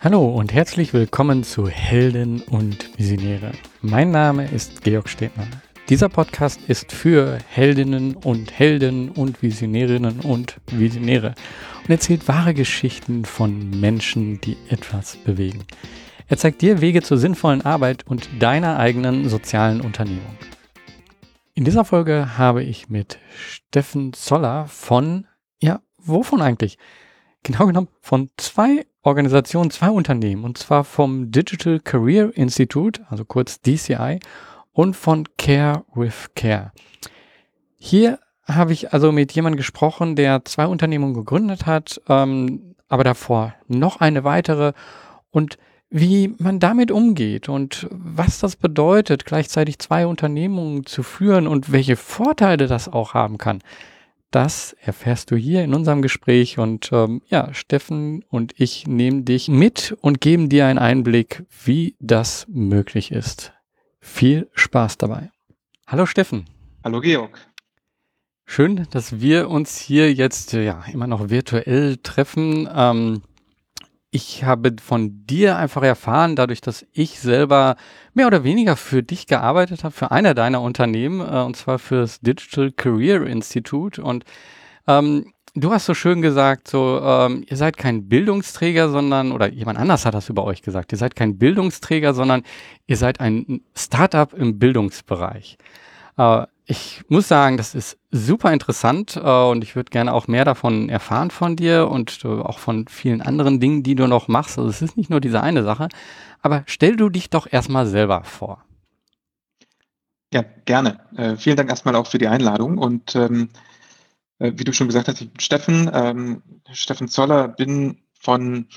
Hallo und herzlich willkommen zu Helden und Visionäre. Mein Name ist Georg Stedner. Dieser Podcast ist für Heldinnen und Helden und Visionärinnen und Visionäre und erzählt wahre Geschichten von Menschen, die etwas bewegen. Er zeigt dir Wege zur sinnvollen Arbeit und deiner eigenen sozialen Unternehmung. In dieser Folge habe ich mit Steffen Zoller von, ja, wovon eigentlich? Genau genommen von zwei Organisationen, zwei Unternehmen, und zwar vom Digital Career Institute, also kurz DCI, und von Care with Care. Hier habe ich also mit jemandem gesprochen, der zwei Unternehmen gegründet hat, ähm, aber davor noch eine weitere und wie man damit umgeht und was das bedeutet, gleichzeitig zwei Unternehmungen zu führen und welche Vorteile das auch haben kann. Das erfährst du hier in unserem Gespräch und ähm, ja, Steffen und ich nehmen dich mit und geben dir einen Einblick, wie das möglich ist. Viel Spaß dabei. Hallo Steffen. Hallo Georg. Schön, dass wir uns hier jetzt ja immer noch virtuell treffen. Ähm, ich habe von dir einfach erfahren, dadurch, dass ich selber mehr oder weniger für dich gearbeitet habe, für einer deiner Unternehmen, äh, und zwar für das Digital Career Institute. Und ähm, du hast so schön gesagt, so ähm, ihr seid kein Bildungsträger, sondern oder jemand anders hat das über euch gesagt. Ihr seid kein Bildungsträger, sondern ihr seid ein Startup im Bildungsbereich. Äh, ich muss sagen, das ist super interessant äh, und ich würde gerne auch mehr davon erfahren von dir und äh, auch von vielen anderen Dingen, die du noch machst. Also es ist nicht nur diese eine Sache, aber stell du dich doch erstmal selber vor. Ja, gerne. Äh, vielen Dank erstmal auch für die Einladung und ähm, äh, wie du schon gesagt hast, ich bin Steffen, ähm, Steffen Zoller, bin von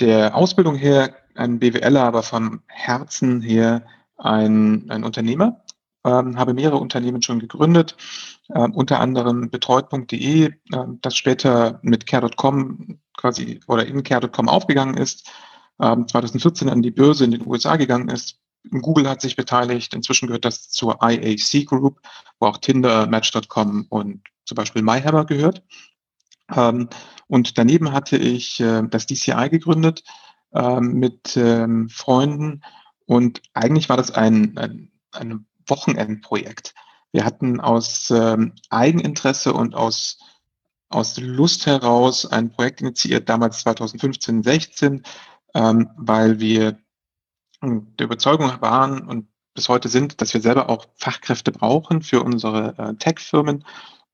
der Ausbildung her ein BWLer, aber vom Herzen her ein, ein Unternehmer ähm, habe mehrere Unternehmen schon gegründet, äh, unter anderem betreut.de, äh, das später mit care.com quasi oder in care.com aufgegangen ist, äh, 2014 an die Börse in den USA gegangen ist. Google hat sich beteiligt, inzwischen gehört das zur IAC Group, wo auch Tinder, Match.com und zum Beispiel MyHammer gehört. Ähm, und daneben hatte ich äh, das DCI gegründet ähm, mit ähm, Freunden und eigentlich war das ein, ein, eine Wochenendprojekt. Wir hatten aus ähm, Eigeninteresse und aus, aus Lust heraus ein Projekt initiiert, damals 2015, 16, ähm, weil wir der Überzeugung waren und bis heute sind, dass wir selber auch Fachkräfte brauchen für unsere äh, Tech-Firmen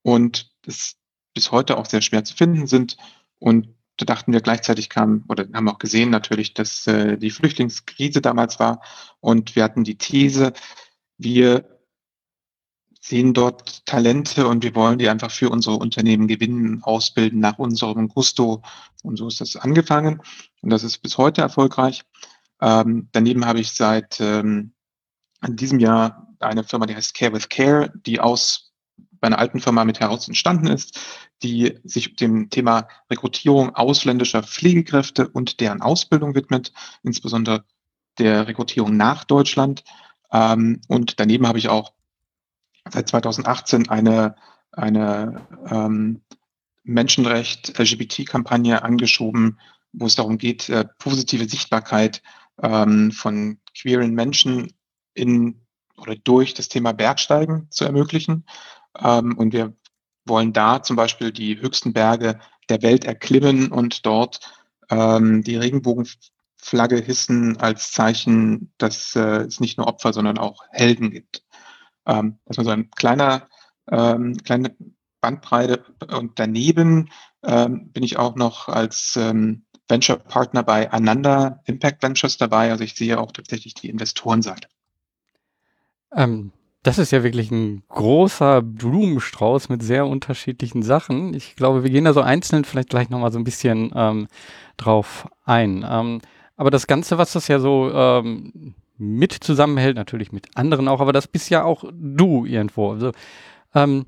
und es bis heute auch sehr schwer zu finden sind. Und da dachten wir gleichzeitig kam, oder haben auch gesehen natürlich, dass äh, die Flüchtlingskrise damals war. Und wir hatten die These, wir sehen dort Talente und wir wollen die einfach für unsere Unternehmen gewinnen, ausbilden nach unserem Gusto. Und so ist das angefangen. Und das ist bis heute erfolgreich. Ähm, daneben habe ich seit ähm, diesem Jahr eine Firma, die heißt Care with Care, die aus meiner alten Firma mit heraus entstanden ist, die sich dem Thema Rekrutierung ausländischer Pflegekräfte und deren Ausbildung widmet, insbesondere der Rekrutierung nach Deutschland. Ähm, und daneben habe ich auch seit 2018 eine, eine ähm, Menschenrecht-LGBT-Kampagne angeschoben, wo es darum geht, äh, positive Sichtbarkeit ähm, von queeren Menschen in oder durch das Thema Bergsteigen zu ermöglichen. Ähm, und wir wollen da zum Beispiel die höchsten Berge der Welt erklimmen und dort ähm, die Regenbogen Flagge hissen als Zeichen, dass äh, es nicht nur Opfer, sondern auch Helden gibt. Ähm, das war so ein kleiner, ähm, kleine Bandbreite. Und daneben ähm, bin ich auch noch als ähm, Venture Partner bei Ananda Impact Ventures dabei. Also ich sehe auch tatsächlich die Investorenseite. Ähm, das ist ja wirklich ein großer Blumenstrauß mit sehr unterschiedlichen Sachen. Ich glaube, wir gehen da so einzeln vielleicht gleich nochmal so ein bisschen ähm, drauf ein. Ähm, aber das Ganze, was das ja so ähm, mit zusammenhält, natürlich mit anderen auch, aber das bist ja auch du irgendwo. Also, ähm,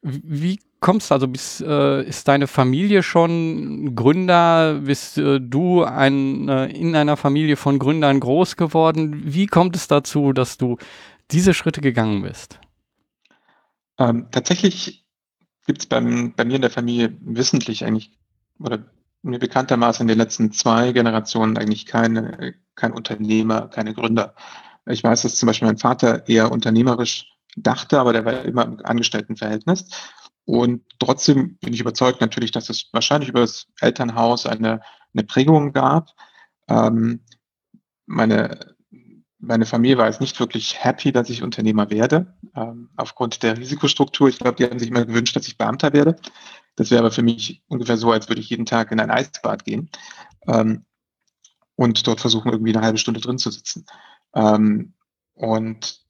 wie kommst du, also bist, äh, ist deine Familie schon Gründer? Bist äh, du ein, äh, in einer Familie von Gründern groß geworden? Wie kommt es dazu, dass du diese Schritte gegangen bist? Ähm, tatsächlich gibt es bei mir in der Familie wissentlich eigentlich oder mir bekanntermaßen in den letzten zwei Generationen eigentlich keine, kein Unternehmer, keine Gründer. Ich weiß, dass zum Beispiel mein Vater eher unternehmerisch dachte, aber der war immer im Angestelltenverhältnis. Und trotzdem bin ich überzeugt natürlich, dass es wahrscheinlich über das Elternhaus eine, eine Prägung gab. Ähm, meine, meine Familie war jetzt nicht wirklich happy, dass ich Unternehmer werde, ähm, aufgrund der Risikostruktur. Ich glaube, die haben sich immer gewünscht, dass ich Beamter werde. Das wäre aber für mich ungefähr so, als würde ich jeden Tag in ein Eisbad gehen ähm, und dort versuchen, irgendwie eine halbe Stunde drin zu sitzen. Ähm, und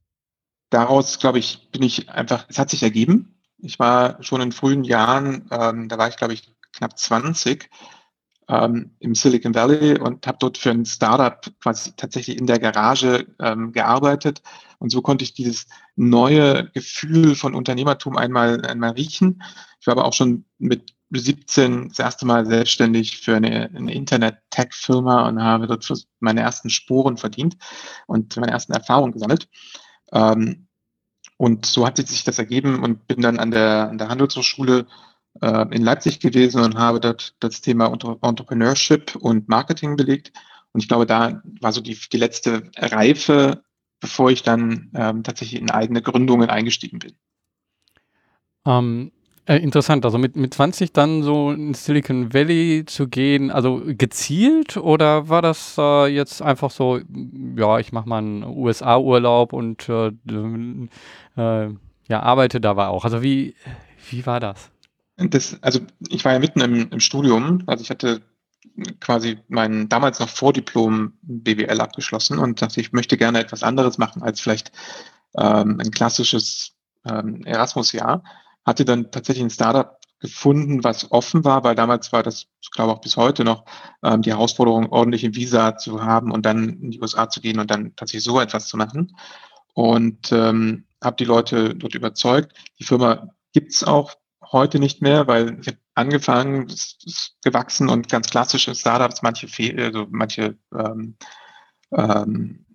daraus, glaube ich, bin ich einfach, es hat sich ergeben. Ich war schon in frühen Jahren, ähm, da war ich, glaube ich, knapp 20, ähm, im Silicon Valley und habe dort für ein Startup quasi tatsächlich in der Garage ähm, gearbeitet. Und so konnte ich dieses neue Gefühl von Unternehmertum einmal, einmal riechen. Ich war aber auch schon mit 17 das erste Mal selbstständig für eine, eine Internet-Tech-Firma und habe dort meine ersten Sporen verdient und meine ersten Erfahrungen gesammelt. Ähm, und so hat sich das ergeben und bin dann an der, an der Handelshochschule äh, in Leipzig gewesen und habe dort das Thema Entrepreneurship und Marketing belegt. Und ich glaube, da war so die, die letzte Reife, bevor ich dann ähm, tatsächlich in eigene Gründungen eingestiegen bin. Ähm, äh, interessant, also mit, mit 20 dann so in Silicon Valley zu gehen, also gezielt oder war das äh, jetzt einfach so, ja, ich mache mal einen USA-Urlaub und äh, äh, ja, arbeite da war auch. Also wie, wie war das? Das, also ich war ja mitten im, im Studium, also ich hatte quasi mein damals noch Vordiplom BWL abgeschlossen und dachte, ich möchte gerne etwas anderes machen als vielleicht ähm, ein klassisches ähm, Erasmus-Jahr. Hatte dann tatsächlich ein Startup gefunden, was offen war, weil damals war das, ich glaube auch bis heute noch, ähm, die Herausforderung, ordentlich ein Visa zu haben und dann in die USA zu gehen und dann tatsächlich so etwas zu machen. Und ähm, habe die Leute dort überzeugt. Die Firma gibt's auch heute nicht mehr, weil ich habe angefangen, es ist gewachsen und ganz klassische Startups, manche also manche ähm, ähm,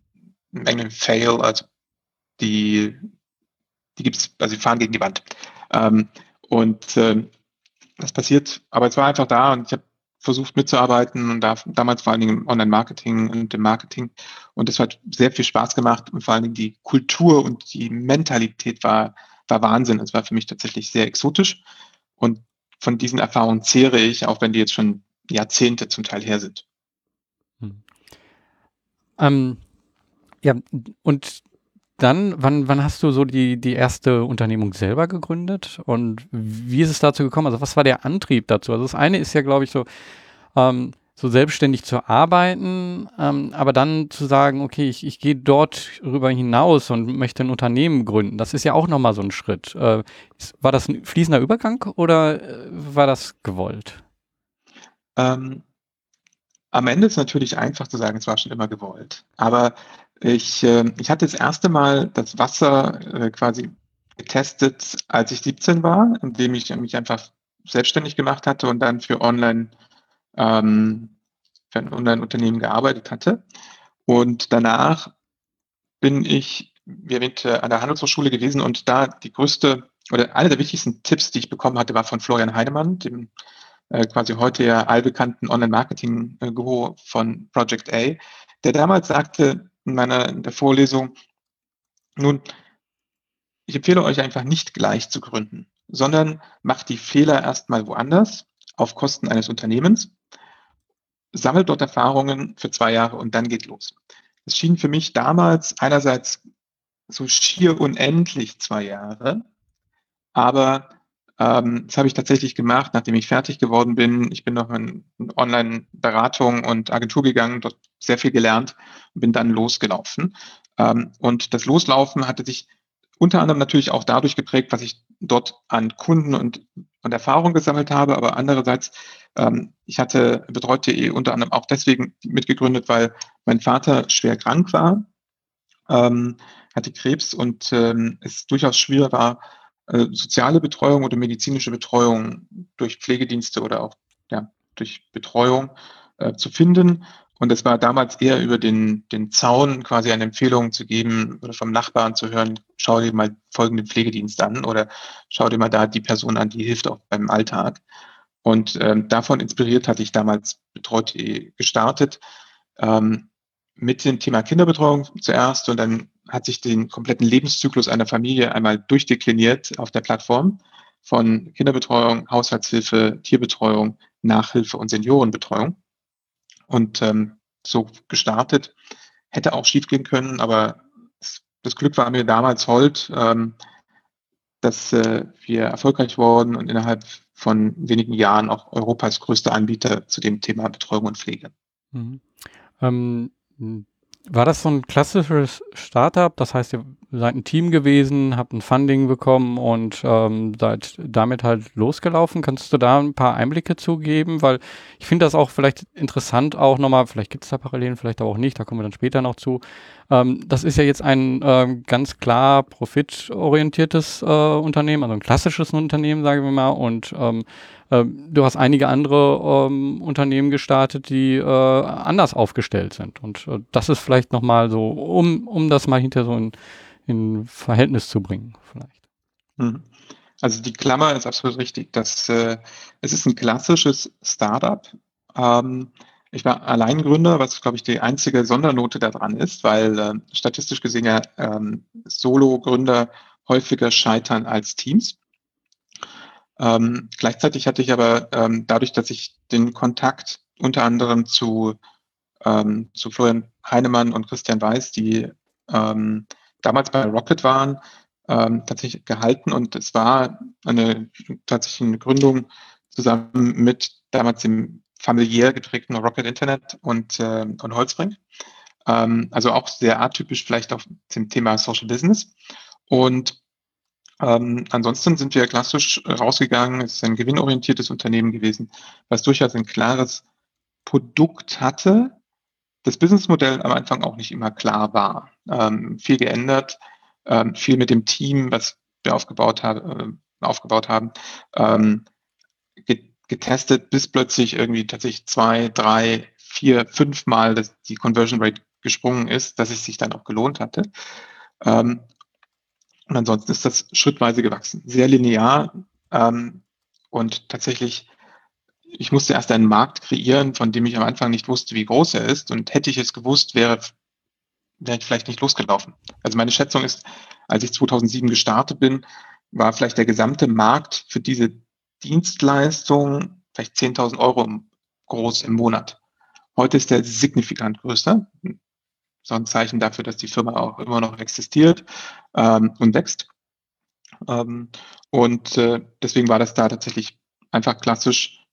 Fail, also die, die gibt's, also sie fahren gegen die Wand. Ähm, und ähm, das passiert, aber es war einfach da und ich habe versucht mitzuarbeiten und da, damals vor allen Dingen im Online-Marketing und im Marketing. Und es hat sehr viel Spaß gemacht und vor allen Dingen die Kultur und die Mentalität war war Wahnsinn. Es war für mich tatsächlich sehr exotisch. Und von diesen Erfahrungen zehre ich, auch wenn die jetzt schon Jahrzehnte zum Teil her sind. Hm. Ähm, ja, und dann, wann, wann hast du so die, die erste Unternehmung selber gegründet und wie ist es dazu gekommen? Also was war der Antrieb dazu? Also das eine ist ja, glaube ich, so, ähm, so selbstständig zu arbeiten, ähm, aber dann zu sagen, okay, ich, ich gehe dort rüber hinaus und möchte ein Unternehmen gründen, das ist ja auch nochmal so ein Schritt. Äh, war das ein fließender Übergang oder äh, war das gewollt? Ähm, am Ende ist natürlich einfach zu sagen, es war schon immer gewollt. Aber ich, äh, ich hatte das erste Mal das Wasser äh, quasi getestet, als ich 17 war, indem ich mich einfach selbstständig gemacht hatte und dann für Online- ähm, für ein Online-Unternehmen gearbeitet hatte. Und danach bin ich, wie erwähnt, an der Handelshochschule gewesen und da die größte oder einer der wichtigsten Tipps, die ich bekommen hatte, war von Florian Heinemann, dem äh, quasi heute ja allbekannten Online-Marketing-Guru von Project A, der damals sagte in meiner in der Vorlesung, nun, ich empfehle euch einfach nicht gleich zu gründen, sondern macht die Fehler erstmal woanders auf Kosten eines Unternehmens sammelt dort Erfahrungen für zwei Jahre und dann geht los. Es schien für mich damals einerseits so schier unendlich zwei Jahre, aber ähm, das habe ich tatsächlich gemacht, nachdem ich fertig geworden bin. Ich bin noch in Online-Beratung und Agentur gegangen, dort sehr viel gelernt und bin dann losgelaufen. Ähm, und das Loslaufen hatte sich unter anderem natürlich auch dadurch geprägt, was ich dort an Kunden und, und Erfahrung gesammelt habe, aber andererseits, ich hatte betreut.de unter anderem auch deswegen mitgegründet, weil mein Vater schwer krank war, ähm, hatte Krebs und ähm, es durchaus schwer war, äh, soziale Betreuung oder medizinische Betreuung durch Pflegedienste oder auch ja, durch Betreuung äh, zu finden. Und es war damals eher über den, den Zaun quasi eine Empfehlung zu geben oder vom Nachbarn zu hören, schau dir mal folgenden Pflegedienst an oder schau dir mal da die Person an, die hilft auch beim Alltag. Und ähm, davon inspiriert hatte ich damals betreut gestartet ähm, mit dem Thema Kinderbetreuung zuerst und dann hat sich den kompletten Lebenszyklus einer Familie einmal durchdekliniert auf der Plattform von Kinderbetreuung, Haushaltshilfe, Tierbetreuung, Nachhilfe und Seniorenbetreuung. Und ähm, so gestartet. Hätte auch schiefgehen können, aber das Glück war mir damals hold, ähm, dass äh, wir erfolgreich wurden und innerhalb von wenigen Jahren auch Europas größter Anbieter zu dem Thema Betreuung und Pflege. Mhm. Ähm, war das so ein klassisches Startup? Das heißt, ihr seid ein Team gewesen, habt ein Funding bekommen und ähm, seid damit halt losgelaufen. Kannst du da ein paar Einblicke zugeben? Weil ich finde das auch vielleicht interessant auch nochmal, vielleicht gibt es da Parallelen, vielleicht aber auch nicht, da kommen wir dann später noch zu. Ähm, das ist ja jetzt ein ähm, ganz klar profitorientiertes äh, Unternehmen, also ein klassisches Unternehmen, sagen wir mal. Und ähm, ähm, du hast einige andere ähm, Unternehmen gestartet, die äh, anders aufgestellt sind. Und äh, das ist vielleicht nochmal so, um, um das mal hinter so in, in Verhältnis zu bringen, vielleicht. Mhm. Also die Klammer ist absolut richtig. Das, äh, es ist ein klassisches Startup. Ähm, ich war Alleingründer, was, glaube ich, die einzige Sondernote daran ist, weil äh, statistisch gesehen ja ähm, Solo-Gründer häufiger scheitern als Teams. Ähm, gleichzeitig hatte ich aber ähm, dadurch, dass ich den Kontakt unter anderem zu, ähm, zu Florian Heinemann und Christian Weiß, die ähm, damals bei Rocket waren, ähm, tatsächlich gehalten und es war eine tatsächlich eine Gründung zusammen mit damals dem familiär geprägten Rocket Internet und, äh, und Holzbrink. Ähm, also auch sehr atypisch vielleicht auf dem Thema Social Business. Und ähm, ansonsten sind wir klassisch rausgegangen. Es ist ein gewinnorientiertes Unternehmen gewesen, was durchaus ein klares Produkt hatte. Das Businessmodell am Anfang auch nicht immer klar war. Ähm, viel geändert, ähm, viel mit dem Team, was wir aufgebaut, hab, äh, aufgebaut haben, ähm, getestet, bis plötzlich irgendwie tatsächlich zwei, drei, vier, fünf Mal das, die Conversion Rate gesprungen ist, dass es sich dann auch gelohnt hatte. Ähm, und ansonsten ist das schrittweise gewachsen, sehr linear. Ähm, und tatsächlich, ich musste erst einen Markt kreieren, von dem ich am Anfang nicht wusste, wie groß er ist. Und hätte ich es gewusst, wäre, wäre ich vielleicht nicht losgelaufen. Also meine Schätzung ist, als ich 2007 gestartet bin, war vielleicht der gesamte Markt für diese Dienstleistung vielleicht 10.000 Euro groß im Monat. Heute ist der signifikant größer so ein Zeichen dafür, dass die Firma auch immer noch existiert ähm, und wächst. Ähm, und äh, deswegen war das da tatsächlich einfach klassisch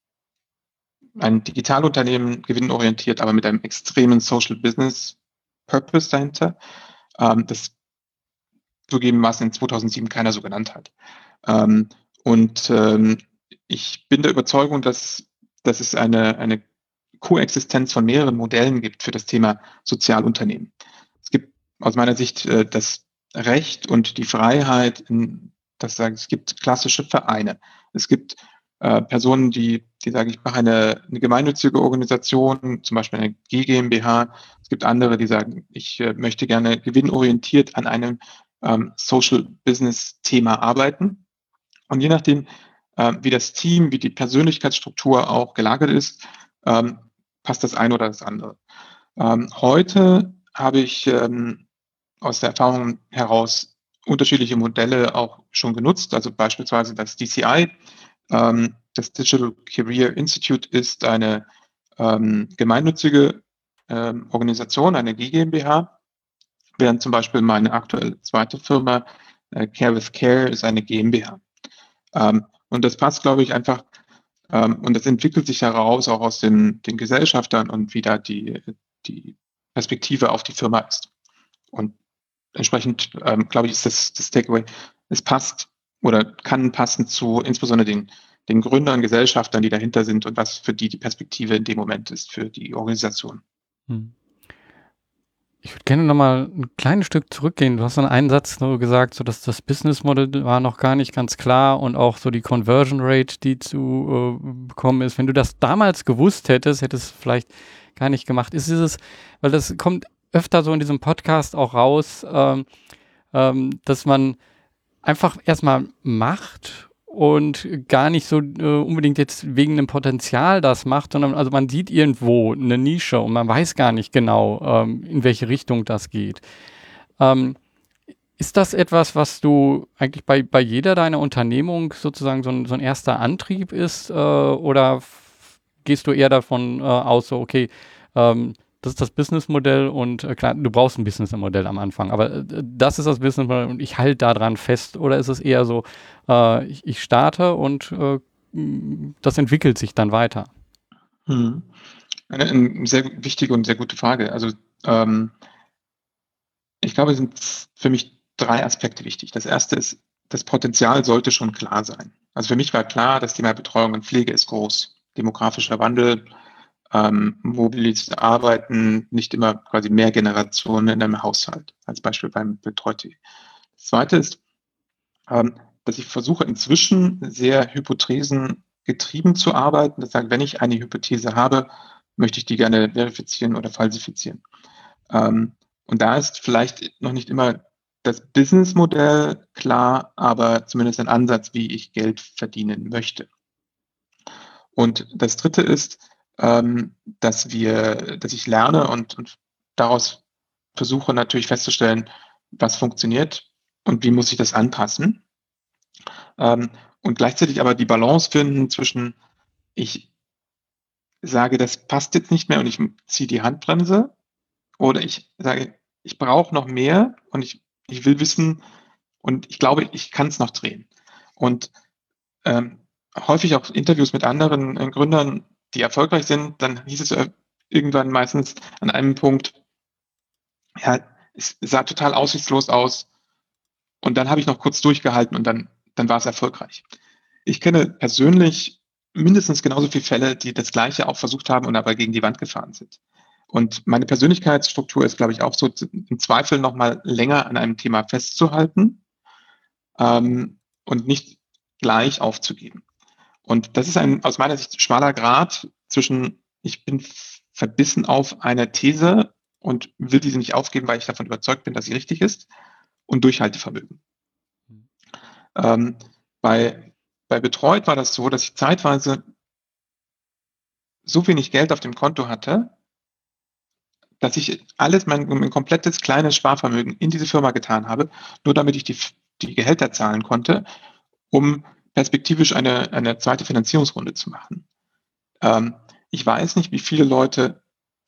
ein Digitalunternehmen, gewinnorientiert, aber mit einem extremen Social Business Purpose dahinter, ähm, das zugegebenermaßen in 2007 keiner so genannt hat. Ähm, und ähm, ich bin der Überzeugung, dass, dass es eine, eine Koexistenz von mehreren Modellen gibt für das Thema Sozialunternehmen. Es gibt aus meiner Sicht äh, das Recht und die Freiheit, in, das sagen, es gibt klassische Vereine. Es gibt äh, Personen, die, die sagen, ich mache eine, eine gemeinnützige Organisation, zum Beispiel eine GmbH. Es gibt andere, die sagen, ich äh, möchte gerne gewinnorientiert an einem ähm, Social Business Thema arbeiten. Und je nachdem, äh, wie das Team, wie die Persönlichkeitsstruktur auch gelagert ist, ähm, passt das eine oder das andere. Ähm, heute habe ich ähm, aus der Erfahrung heraus unterschiedliche Modelle auch schon genutzt, also beispielsweise das DCI. Ähm, das Digital Career Institute ist eine ähm, gemeinnützige ähm, Organisation, eine GmbH, während zum Beispiel meine aktuelle zweite Firma äh, Care with Care ist eine GmbH. Und das passt, glaube ich, einfach und das entwickelt sich heraus auch aus den, den Gesellschaftern und wie da die, die Perspektive auf die Firma ist. Und entsprechend, ähm, glaube ich, ist das, das Takeaway, es passt oder kann passen zu insbesondere den, den Gründern, Gesellschaftern, die dahinter sind und was für die die Perspektive in dem Moment ist für die Organisation. Hm. Ich würde gerne nochmal ein kleines Stück zurückgehen. Du hast dann einen Satz nur gesagt, so dass das Business Model war noch gar nicht ganz klar und auch so die Conversion Rate, die zu äh, bekommen ist. Wenn du das damals gewusst hättest, hätte es vielleicht gar nicht gemacht. Ist dieses, weil das kommt öfter so in diesem Podcast auch raus, ähm, ähm, dass man einfach erstmal macht und gar nicht so äh, unbedingt jetzt wegen dem Potenzial das macht, sondern also man sieht irgendwo eine Nische und man weiß gar nicht genau, ähm, in welche Richtung das geht. Ähm, ist das etwas, was du eigentlich bei, bei jeder deiner Unternehmung sozusagen so ein, so ein erster Antrieb ist? Äh, oder gehst du eher davon äh, aus, so, okay, ähm, das ist das Businessmodell und äh, klar, du brauchst ein Businessmodell am Anfang, aber äh, das ist das Businessmodell und ich halte daran fest. Oder ist es eher so, äh, ich, ich, starte und äh, das entwickelt sich dann weiter? Hm. Eine, eine, sehr wichtige und sehr gute Frage. Also ähm, ich glaube, es sind für mich drei Aspekte wichtig. Das erste ist, das Potenzial sollte schon klar sein. Also für mich war klar, das Thema Betreuung und Pflege ist groß. Demografischer Wandel, ähm, mobiles Arbeiten, nicht immer quasi mehr Generationen in einem Haushalt, als Beispiel beim Betreute. Das zweite ist, ähm, dass ich versuche inzwischen sehr Hypothesen getrieben zu arbeiten. Das heißt, wenn ich eine Hypothese habe, möchte ich die gerne verifizieren oder falsifizieren. Ähm, und da ist vielleicht noch nicht immer das Businessmodell klar, aber zumindest ein Ansatz, wie ich Geld verdienen möchte. Und das dritte ist, ähm, dass wir, dass ich lerne und, und daraus versuche natürlich festzustellen, was funktioniert und wie muss ich das anpassen. Ähm, und gleichzeitig aber die Balance finden zwischen, ich sage, das passt jetzt nicht mehr und ich ziehe die Handbremse oder ich sage, ich brauche noch mehr und ich ich will wissen und ich glaube, ich kann es noch drehen. Und ähm, häufig auch Interviews mit anderen äh, Gründern, die erfolgreich sind, dann hieß es äh, irgendwann meistens an einem Punkt, ja, es sah total aussichtslos aus. Und dann habe ich noch kurz durchgehalten und dann, dann war es erfolgreich. Ich kenne persönlich mindestens genauso viele Fälle, die das Gleiche auch versucht haben und aber gegen die Wand gefahren sind. Und meine Persönlichkeitsstruktur ist, glaube ich, auch so im Zweifel nochmal länger an einem Thema festzuhalten ähm, und nicht gleich aufzugeben. Und das ist ein aus meiner Sicht schmaler Grad zwischen, ich bin verbissen auf eine These und will diese nicht aufgeben, weil ich davon überzeugt bin, dass sie richtig ist, und Durchhaltevermögen. Ähm, bei, bei Betreut war das so, dass ich zeitweise so wenig Geld auf dem Konto hatte, dass ich alles, mein, mein komplettes kleines Sparvermögen in diese Firma getan habe, nur damit ich die, die Gehälter zahlen konnte, um perspektivisch eine, eine zweite Finanzierungsrunde zu machen. Ähm, ich weiß nicht, wie viele Leute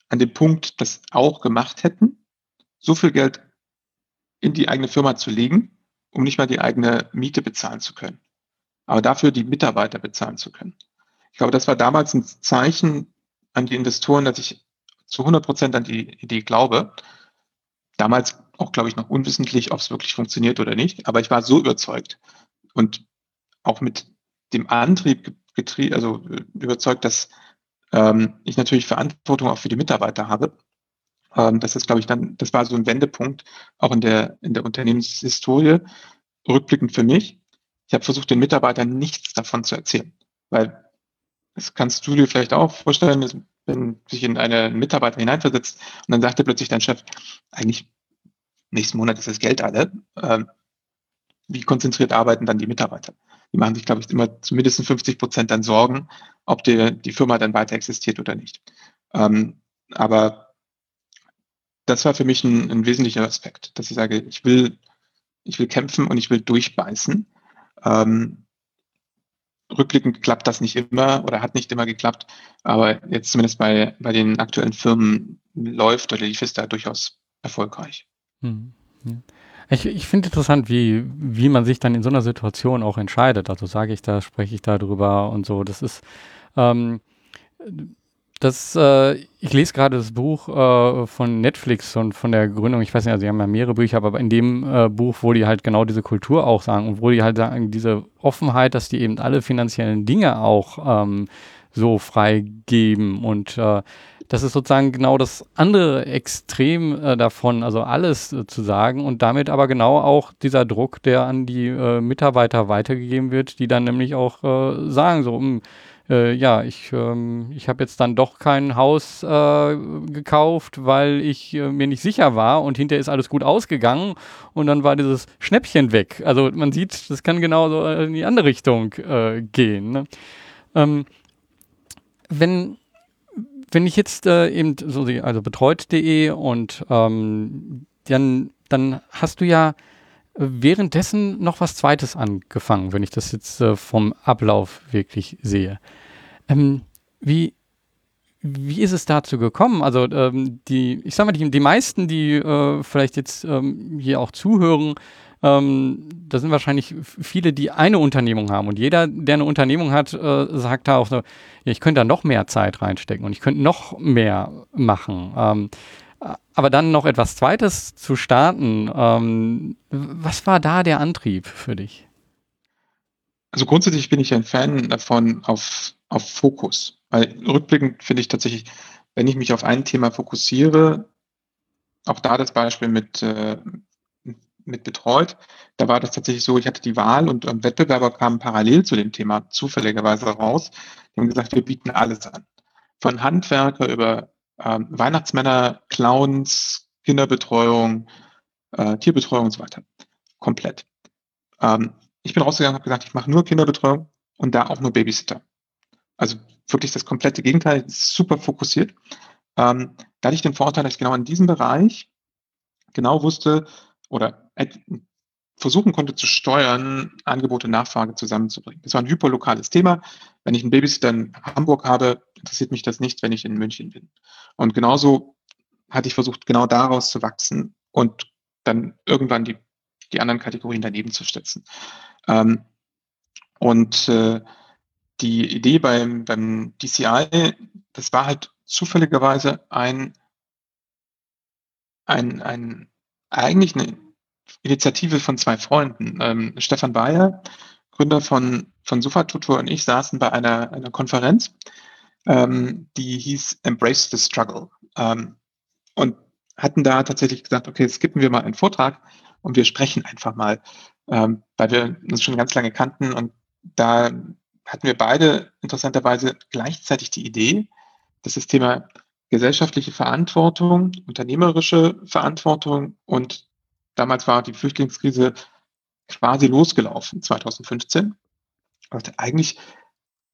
an dem Punkt das auch gemacht hätten, so viel Geld in die eigene Firma zu legen, um nicht mal die eigene Miete bezahlen zu können, aber dafür die Mitarbeiter bezahlen zu können. Ich glaube, das war damals ein Zeichen an die Investoren, dass ich zu 100 Prozent an die Idee glaube. Damals auch, glaube ich, noch unwissentlich, ob es wirklich funktioniert oder nicht. Aber ich war so überzeugt und auch mit dem Antrieb getrie also äh, überzeugt, dass ähm, ich natürlich Verantwortung auch für die Mitarbeiter habe. Ähm, das ist, glaube ich, dann, das war so ein Wendepunkt auch in der, in der Unternehmenshistorie. Rückblickend für mich. Ich habe versucht, den Mitarbeitern nichts davon zu erzählen, weil das kannst du dir vielleicht auch vorstellen, wenn sich in eine Mitarbeiter hineinversetzt und dann sagt dir plötzlich dein Chef, eigentlich nächsten Monat ist das Geld alle. Ähm, wie konzentriert arbeiten dann die Mitarbeiter? Die machen sich, glaube ich, immer zumindest 50 Prozent dann Sorgen, ob die, die Firma dann weiter existiert oder nicht. Ähm, aber das war für mich ein, ein, wesentlicher Aspekt, dass ich sage, ich will, ich will kämpfen und ich will durchbeißen. Ähm, rückblickend klappt das nicht immer oder hat nicht immer geklappt, aber jetzt zumindest bei, bei den aktuellen Firmen läuft oder lief es da durchaus erfolgreich. Hm, Ich, ich finde interessant, wie, wie man sich dann in so einer Situation auch entscheidet. Also sage ich da, spreche ich da drüber und so. Das ist, ähm, das, äh, ich lese gerade das Buch äh, von Netflix und von der Gründung, ich weiß nicht, also sie haben ja mehrere Bücher, aber in dem äh, Buch, wo die halt genau diese Kultur auch sagen und wo die halt sagen, diese Offenheit, dass die eben alle finanziellen Dinge auch ähm, so freigeben und äh, das ist sozusagen genau das andere Extrem äh, davon, also alles äh, zu sagen und damit aber genau auch dieser Druck, der an die äh, Mitarbeiter weitergegeben wird, die dann nämlich auch äh, sagen, so, mh, hm, äh, ja, ich, ähm, ich habe jetzt dann doch kein Haus äh, gekauft, weil ich äh, mir nicht sicher war und hinterher ist alles gut ausgegangen und dann war dieses Schnäppchen weg. Also man sieht, das kann genauso in die andere Richtung äh, gehen. Ne? Ähm, wenn wenn ich jetzt äh, eben so also betreut.de und ähm, dann, dann hast du ja währenddessen noch was Zweites angefangen, wenn ich das jetzt äh, vom Ablauf wirklich sehe. Ähm, wie, wie ist es dazu gekommen? Also ähm, die, ich sag mal, die, die meisten, die äh, vielleicht jetzt ähm, hier auch zuhören, ähm, das sind wahrscheinlich viele, die eine Unternehmung haben. Und jeder, der eine Unternehmung hat, äh, sagt da auch so, ja, ich könnte da noch mehr Zeit reinstecken und ich könnte noch mehr machen. Ähm, aber dann noch etwas Zweites zu starten, ähm, was war da der Antrieb für dich? Also grundsätzlich bin ich ein Fan davon auf, auf Fokus. Weil rückblickend finde ich tatsächlich, wenn ich mich auf ein Thema fokussiere, auch da das Beispiel mit, äh, mit betreut, da war das tatsächlich so, ich hatte die Wahl und ähm, Wettbewerber kamen parallel zu dem Thema zufälligerweise raus. Die haben gesagt, wir bieten alles an. Von Handwerker über ähm, Weihnachtsmänner, Clowns, Kinderbetreuung, äh, Tierbetreuung und so weiter. Komplett. Ähm, ich bin rausgegangen und habe gesagt, ich mache nur Kinderbetreuung und da auch nur Babysitter. Also wirklich das komplette Gegenteil, super fokussiert. Ähm, da hatte ich den Vorteil, dass ich genau in diesem Bereich genau wusste oder versuchen konnte zu steuern, Angebot und Nachfrage zusammenzubringen. Das war ein hyperlokales Thema. Wenn ich einen Babysitter in Hamburg habe, interessiert mich das nicht, wenn ich in München bin. Und genauso hatte ich versucht, genau daraus zu wachsen und dann irgendwann die, die anderen Kategorien daneben zu setzen. Ähm, und äh, die Idee beim, beim DCI, das war halt zufälligerweise ein, ein, ein eigentlich eine Initiative von zwei Freunden. Ähm, Stefan Bayer, Gründer von, von Sofatutor und ich saßen bei einer, einer Konferenz, ähm, die hieß Embrace the Struggle. Ähm, und hatten da tatsächlich gesagt, okay, skippen wir mal einen Vortrag und wir sprechen einfach mal, ähm, weil wir uns schon ganz lange kannten und da hatten wir beide interessanterweise gleichzeitig die Idee, dass das Thema gesellschaftliche Verantwortung, unternehmerische Verantwortung und Damals war die Flüchtlingskrise quasi losgelaufen, 2015. Also eigentlich,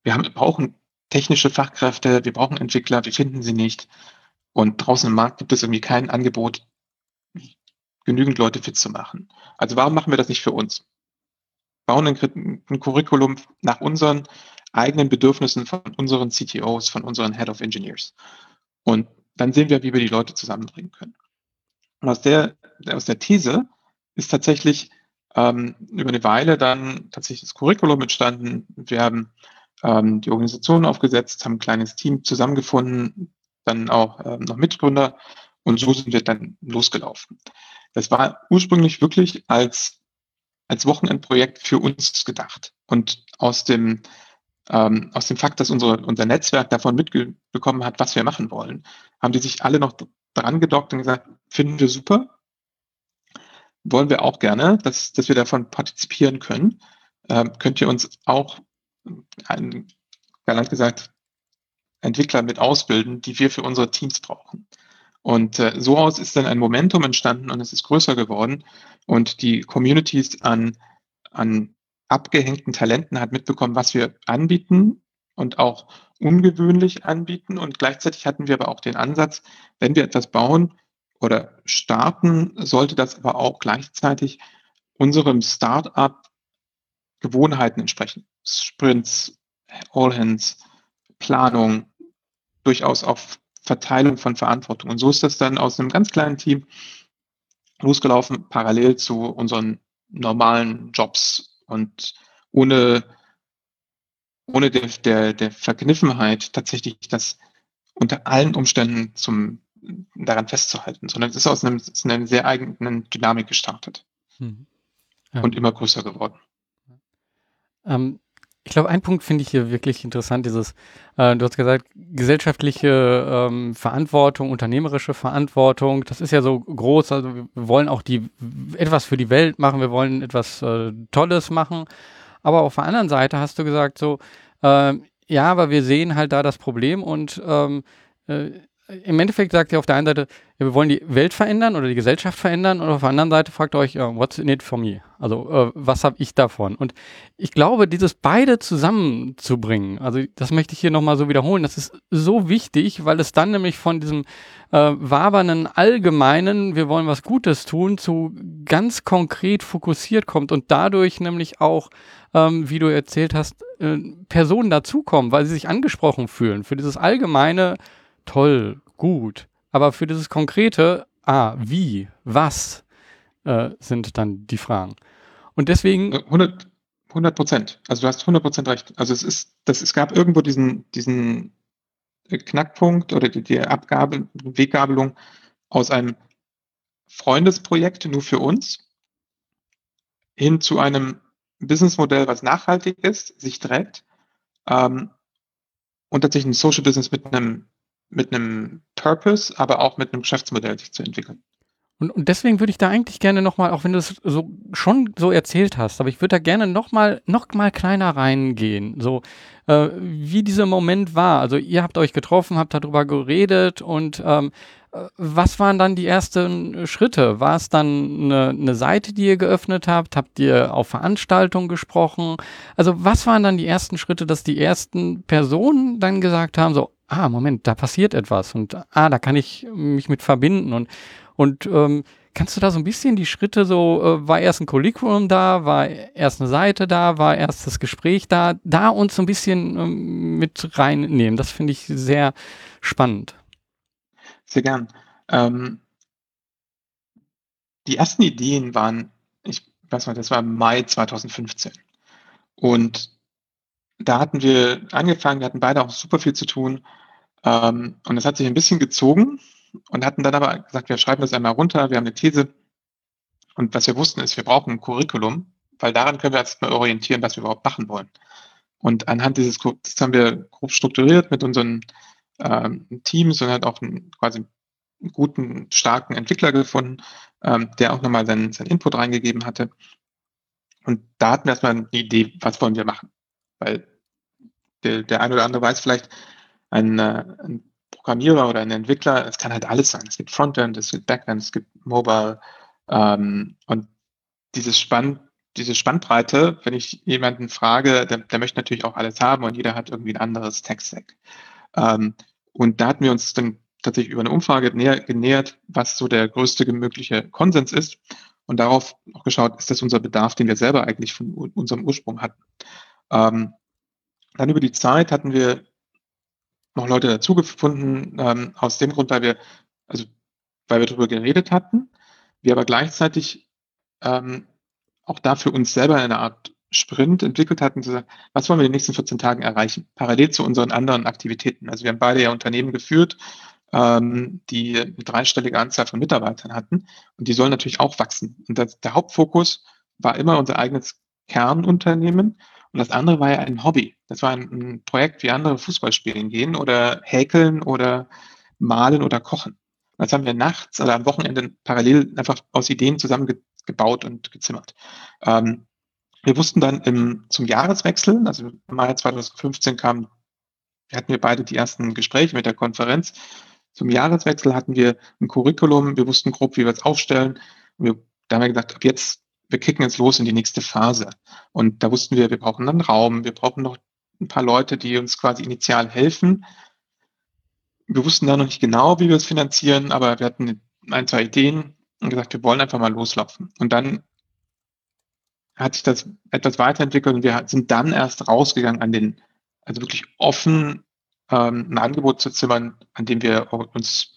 wir haben, brauchen technische Fachkräfte, wir brauchen Entwickler, wir finden sie nicht. Und draußen im Markt gibt es irgendwie kein Angebot, genügend Leute fit zu machen. Also warum machen wir das nicht für uns? Bauen ein, ein Curriculum nach unseren eigenen Bedürfnissen von unseren CTOs, von unseren Head of Engineers. Und dann sehen wir, wie wir die Leute zusammenbringen können. Und aus der, aus der These ist tatsächlich ähm, über eine Weile dann tatsächlich das Curriculum entstanden. Wir haben ähm, die Organisation aufgesetzt, haben ein kleines Team zusammengefunden, dann auch ähm, noch Mitgründer und so sind wir dann losgelaufen. Das war ursprünglich wirklich als, als Wochenendprojekt für uns gedacht. Und aus dem, ähm, aus dem Fakt, dass unsere, unser Netzwerk davon mitbekommen hat, was wir machen wollen, haben die sich alle noch dran gedockt und gesagt, finden wir super, wollen wir auch gerne, dass, dass wir davon partizipieren können. Ähm, könnt ihr uns auch, ein, galant gesagt, Entwickler mit ausbilden, die wir für unsere Teams brauchen. Und äh, so aus ist dann ein Momentum entstanden und es ist größer geworden und die Communities an, an abgehängten Talenten hat mitbekommen, was wir anbieten und auch ungewöhnlich anbieten. Und gleichzeitig hatten wir aber auch den Ansatz, wenn wir etwas bauen oder starten, sollte das aber auch gleichzeitig unserem Startup Gewohnheiten entsprechen. Sprints, All Hands, Planung, durchaus auf Verteilung von Verantwortung. Und so ist das dann aus einem ganz kleinen Team losgelaufen, parallel zu unseren normalen Jobs und ohne ohne der, der, der Verkniffenheit tatsächlich das unter allen Umständen zum daran festzuhalten, sondern es ist aus, einem, aus einer sehr eigenen Dynamik gestartet hm. ja. und immer größer geworden. Ähm, ich glaube, ein Punkt finde ich hier wirklich interessant, dieses, äh, du hast gesagt, gesellschaftliche ähm, Verantwortung, unternehmerische Verantwortung, das ist ja so groß, also wir wollen auch die etwas für die Welt machen, wir wollen etwas äh, Tolles machen, aber auf der anderen Seite hast du gesagt, so, äh, ja, aber wir sehen halt da das Problem und ähm, äh, im Endeffekt sagt ihr auf der einen Seite, ja, wir wollen die Welt verändern oder die Gesellschaft verändern und auf der anderen Seite fragt ihr euch, uh, what's in it for me? Also uh, was habe ich davon? Und ich glaube, dieses beide zusammenzubringen, also das möchte ich hier nochmal so wiederholen, das ist so wichtig, weil es dann nämlich von diesem äh, wabernden allgemeinen, wir wollen was Gutes tun, zu ganz konkret fokussiert kommt und dadurch nämlich auch, ähm, wie du erzählt hast, äh, Personen dazukommen, weil sie sich angesprochen fühlen. Für dieses allgemeine toll, gut. Aber für dieses konkrete, ah, wie, was, äh, sind dann die Fragen. Und deswegen. 100, 100 Prozent. Also du hast 100 Prozent recht. Also es ist, das, es gab irgendwo diesen, diesen Knackpunkt oder die, die Abgabe, Weggabelung aus einem Freundesprojekt nur für uns hin zu einem Businessmodell, was nachhaltig ist, sich trägt ähm, und tatsächlich ein Social Business mit einem mit einem Purpose, aber auch mit einem Geschäftsmodell sich zu entwickeln. Und, und deswegen würde ich da eigentlich gerne nochmal, auch wenn du es so schon so erzählt hast, aber ich würde da gerne nochmal noch mal kleiner reingehen, so äh, wie dieser Moment war. Also ihr habt euch getroffen, habt darüber geredet und ähm, äh, was waren dann die ersten Schritte? War es dann eine, eine, Seite, die ihr geöffnet habt? Habt ihr auf Veranstaltungen gesprochen? Also was waren dann die ersten Schritte, dass die ersten Personen dann gesagt haben, so, ah, Moment, da passiert etwas und ah, da kann ich mich mit verbinden und, und ähm, kannst du da so ein bisschen die Schritte so, äh, war erst ein Curriculum da, war erst eine Seite da, war erst das Gespräch da, da uns so ein bisschen ähm, mit reinnehmen. Das finde ich sehr spannend. Sehr gern. Ähm, die ersten Ideen waren, ich weiß mal, das war Mai 2015. Und da hatten wir angefangen, wir hatten beide auch super viel zu tun ähm, und das hat sich ein bisschen gezogen und hatten dann aber gesagt, wir schreiben das einmal runter, wir haben eine These. Und was wir wussten ist, wir brauchen ein Curriculum, weil daran können wir erstmal orientieren, was wir überhaupt machen wollen. Und anhand dieses, das haben wir grob strukturiert mit unseren ähm, Teams und hat auch einen, quasi einen guten, starken Entwickler gefunden, ähm, der auch nochmal seinen, seinen Input reingegeben hatte. Und da hatten wir erstmal eine Idee, was wollen wir machen. Weil der, der eine oder andere weiß vielleicht, ein, äh, ein Programmierer oder ein Entwickler, es kann halt alles sein. Es gibt Frontend, es gibt Backend, es gibt Mobile ähm, und dieses Spann, diese Spannbreite, wenn ich jemanden frage, der, der möchte natürlich auch alles haben und jeder hat irgendwie ein anderes Tech-Stack. Ähm, und da hatten wir uns dann tatsächlich über eine Umfrage näher, genähert, was so der größte mögliche Konsens ist und darauf auch geschaut, ist das unser Bedarf, den wir selber eigentlich von unserem Ursprung hatten. Ähm, dann über die Zeit hatten wir noch Leute dazugefunden, ähm, aus dem Grund, weil wir, also weil wir darüber geredet hatten, wir aber gleichzeitig ähm, auch dafür uns selber eine Art Sprint entwickelt hatten, zu sagen, was wollen wir in den nächsten 14 Tagen erreichen, parallel zu unseren anderen Aktivitäten. Also wir haben beide ja Unternehmen geführt, ähm, die eine dreistellige Anzahl von Mitarbeitern hatten und die sollen natürlich auch wachsen. Und das, der Hauptfokus war immer unser eigenes Kernunternehmen und das andere war ja ein Hobby. Das war ein, ein Projekt, wie andere Fußball spielen gehen oder häkeln oder malen oder kochen. Das haben wir nachts oder am Wochenende parallel einfach aus Ideen zusammengebaut und gezimmert. Ähm, wir wussten dann im, zum Jahreswechsel, also im Mai 2015 kam, hatten wir beide die ersten Gespräche mit der Konferenz. Zum Jahreswechsel hatten wir ein Curriculum, wir wussten grob, wie wir es aufstellen. Wir, da haben wir gesagt, ab jetzt wir kicken jetzt los in die nächste Phase. Und da wussten wir, wir brauchen einen Raum, wir brauchen noch ein paar Leute, die uns quasi initial helfen. Wir wussten da noch nicht genau, wie wir es finanzieren, aber wir hatten ein, zwei Ideen und gesagt, wir wollen einfach mal loslaufen. Und dann hat sich das etwas weiterentwickelt und wir sind dann erst rausgegangen an den, also wirklich offen ähm, ein Angebot zu zimmern, an dem wir uns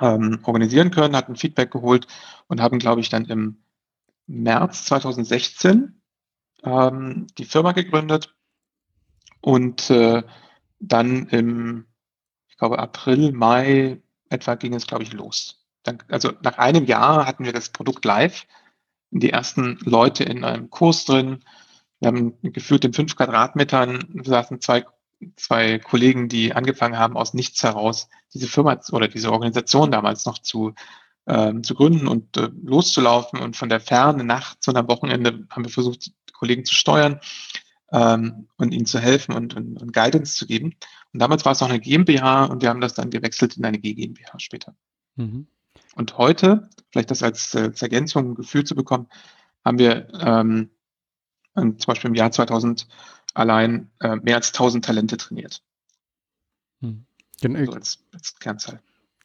ähm, organisieren können, hatten Feedback geholt und haben, glaube ich, dann im März 2016 ähm, die Firma gegründet und äh, dann im, ich glaube, April, Mai etwa ging es, glaube ich, los. Dann, also nach einem Jahr hatten wir das Produkt live, die ersten Leute in einem Kurs drin. Wir haben gefühlt in fünf Quadratmetern saßen zwei, zwei Kollegen, die angefangen haben, aus nichts heraus diese Firma oder diese Organisation damals noch zu ähm, zu gründen und äh, loszulaufen. Und von der Ferne nachts und am Wochenende haben wir versucht, Kollegen zu steuern. ähm, und ihnen zu helfen und, und, und Guidance zu geben. Und damals war es noch eine GmbH und wir haben das dann gewechselt in eine GmbH später. Mhm. Und heute, vielleicht das als, als Ergänzung, ein Gefühl zu bekommen, haben wir ähm, zum Beispiel im Jahr 2000 allein äh, mehr als 1000 Talente trainiert. Hm. Genau. So als, als Kernzahl.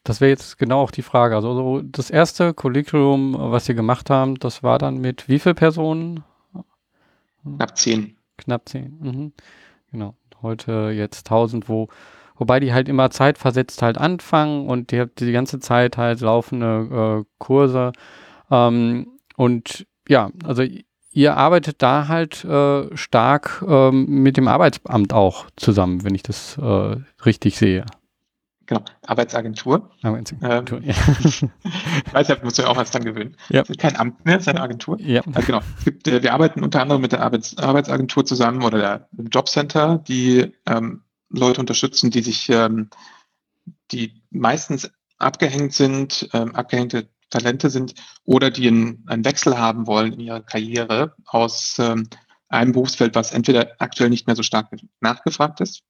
Das wäre jetzt genau auch die Frage. Also so das erste Curriculum, was Sie gemacht haben, das war dann mit wie vielen Personen? Knapp zehn. Knapp zehn. Mhm. Genau. Heute jetzt 1000, wo wobei die halt immer zeitversetzt halt anfangen und die die ganze Zeit halt laufende äh, Kurse. Ähm, und ja, also ihr arbeitet da halt äh, stark ähm, mit dem Arbeitsamt auch zusammen, wenn ich das äh, richtig sehe. Genau, Arbeitsagentur. Arbeitsagentur, ähm, ja. ich weiß ja, muss ja auch was dran gewöhnen. Ja. Es ist kein Amt mehr, es ist eine Agentur. Ja. Also genau. Gibt, äh, wir arbeiten unter anderem mit der Arbeits Arbeitsagentur zusammen oder der Jobcenter, die ähm, Leute unterstützen, die sich, ähm, die meistens abgehängt sind, ähm, abgehängte Talente sind oder die einen, einen Wechsel haben wollen in ihrer Karriere aus ähm, einem Berufsfeld, was entweder aktuell nicht mehr so stark nachgefragt ist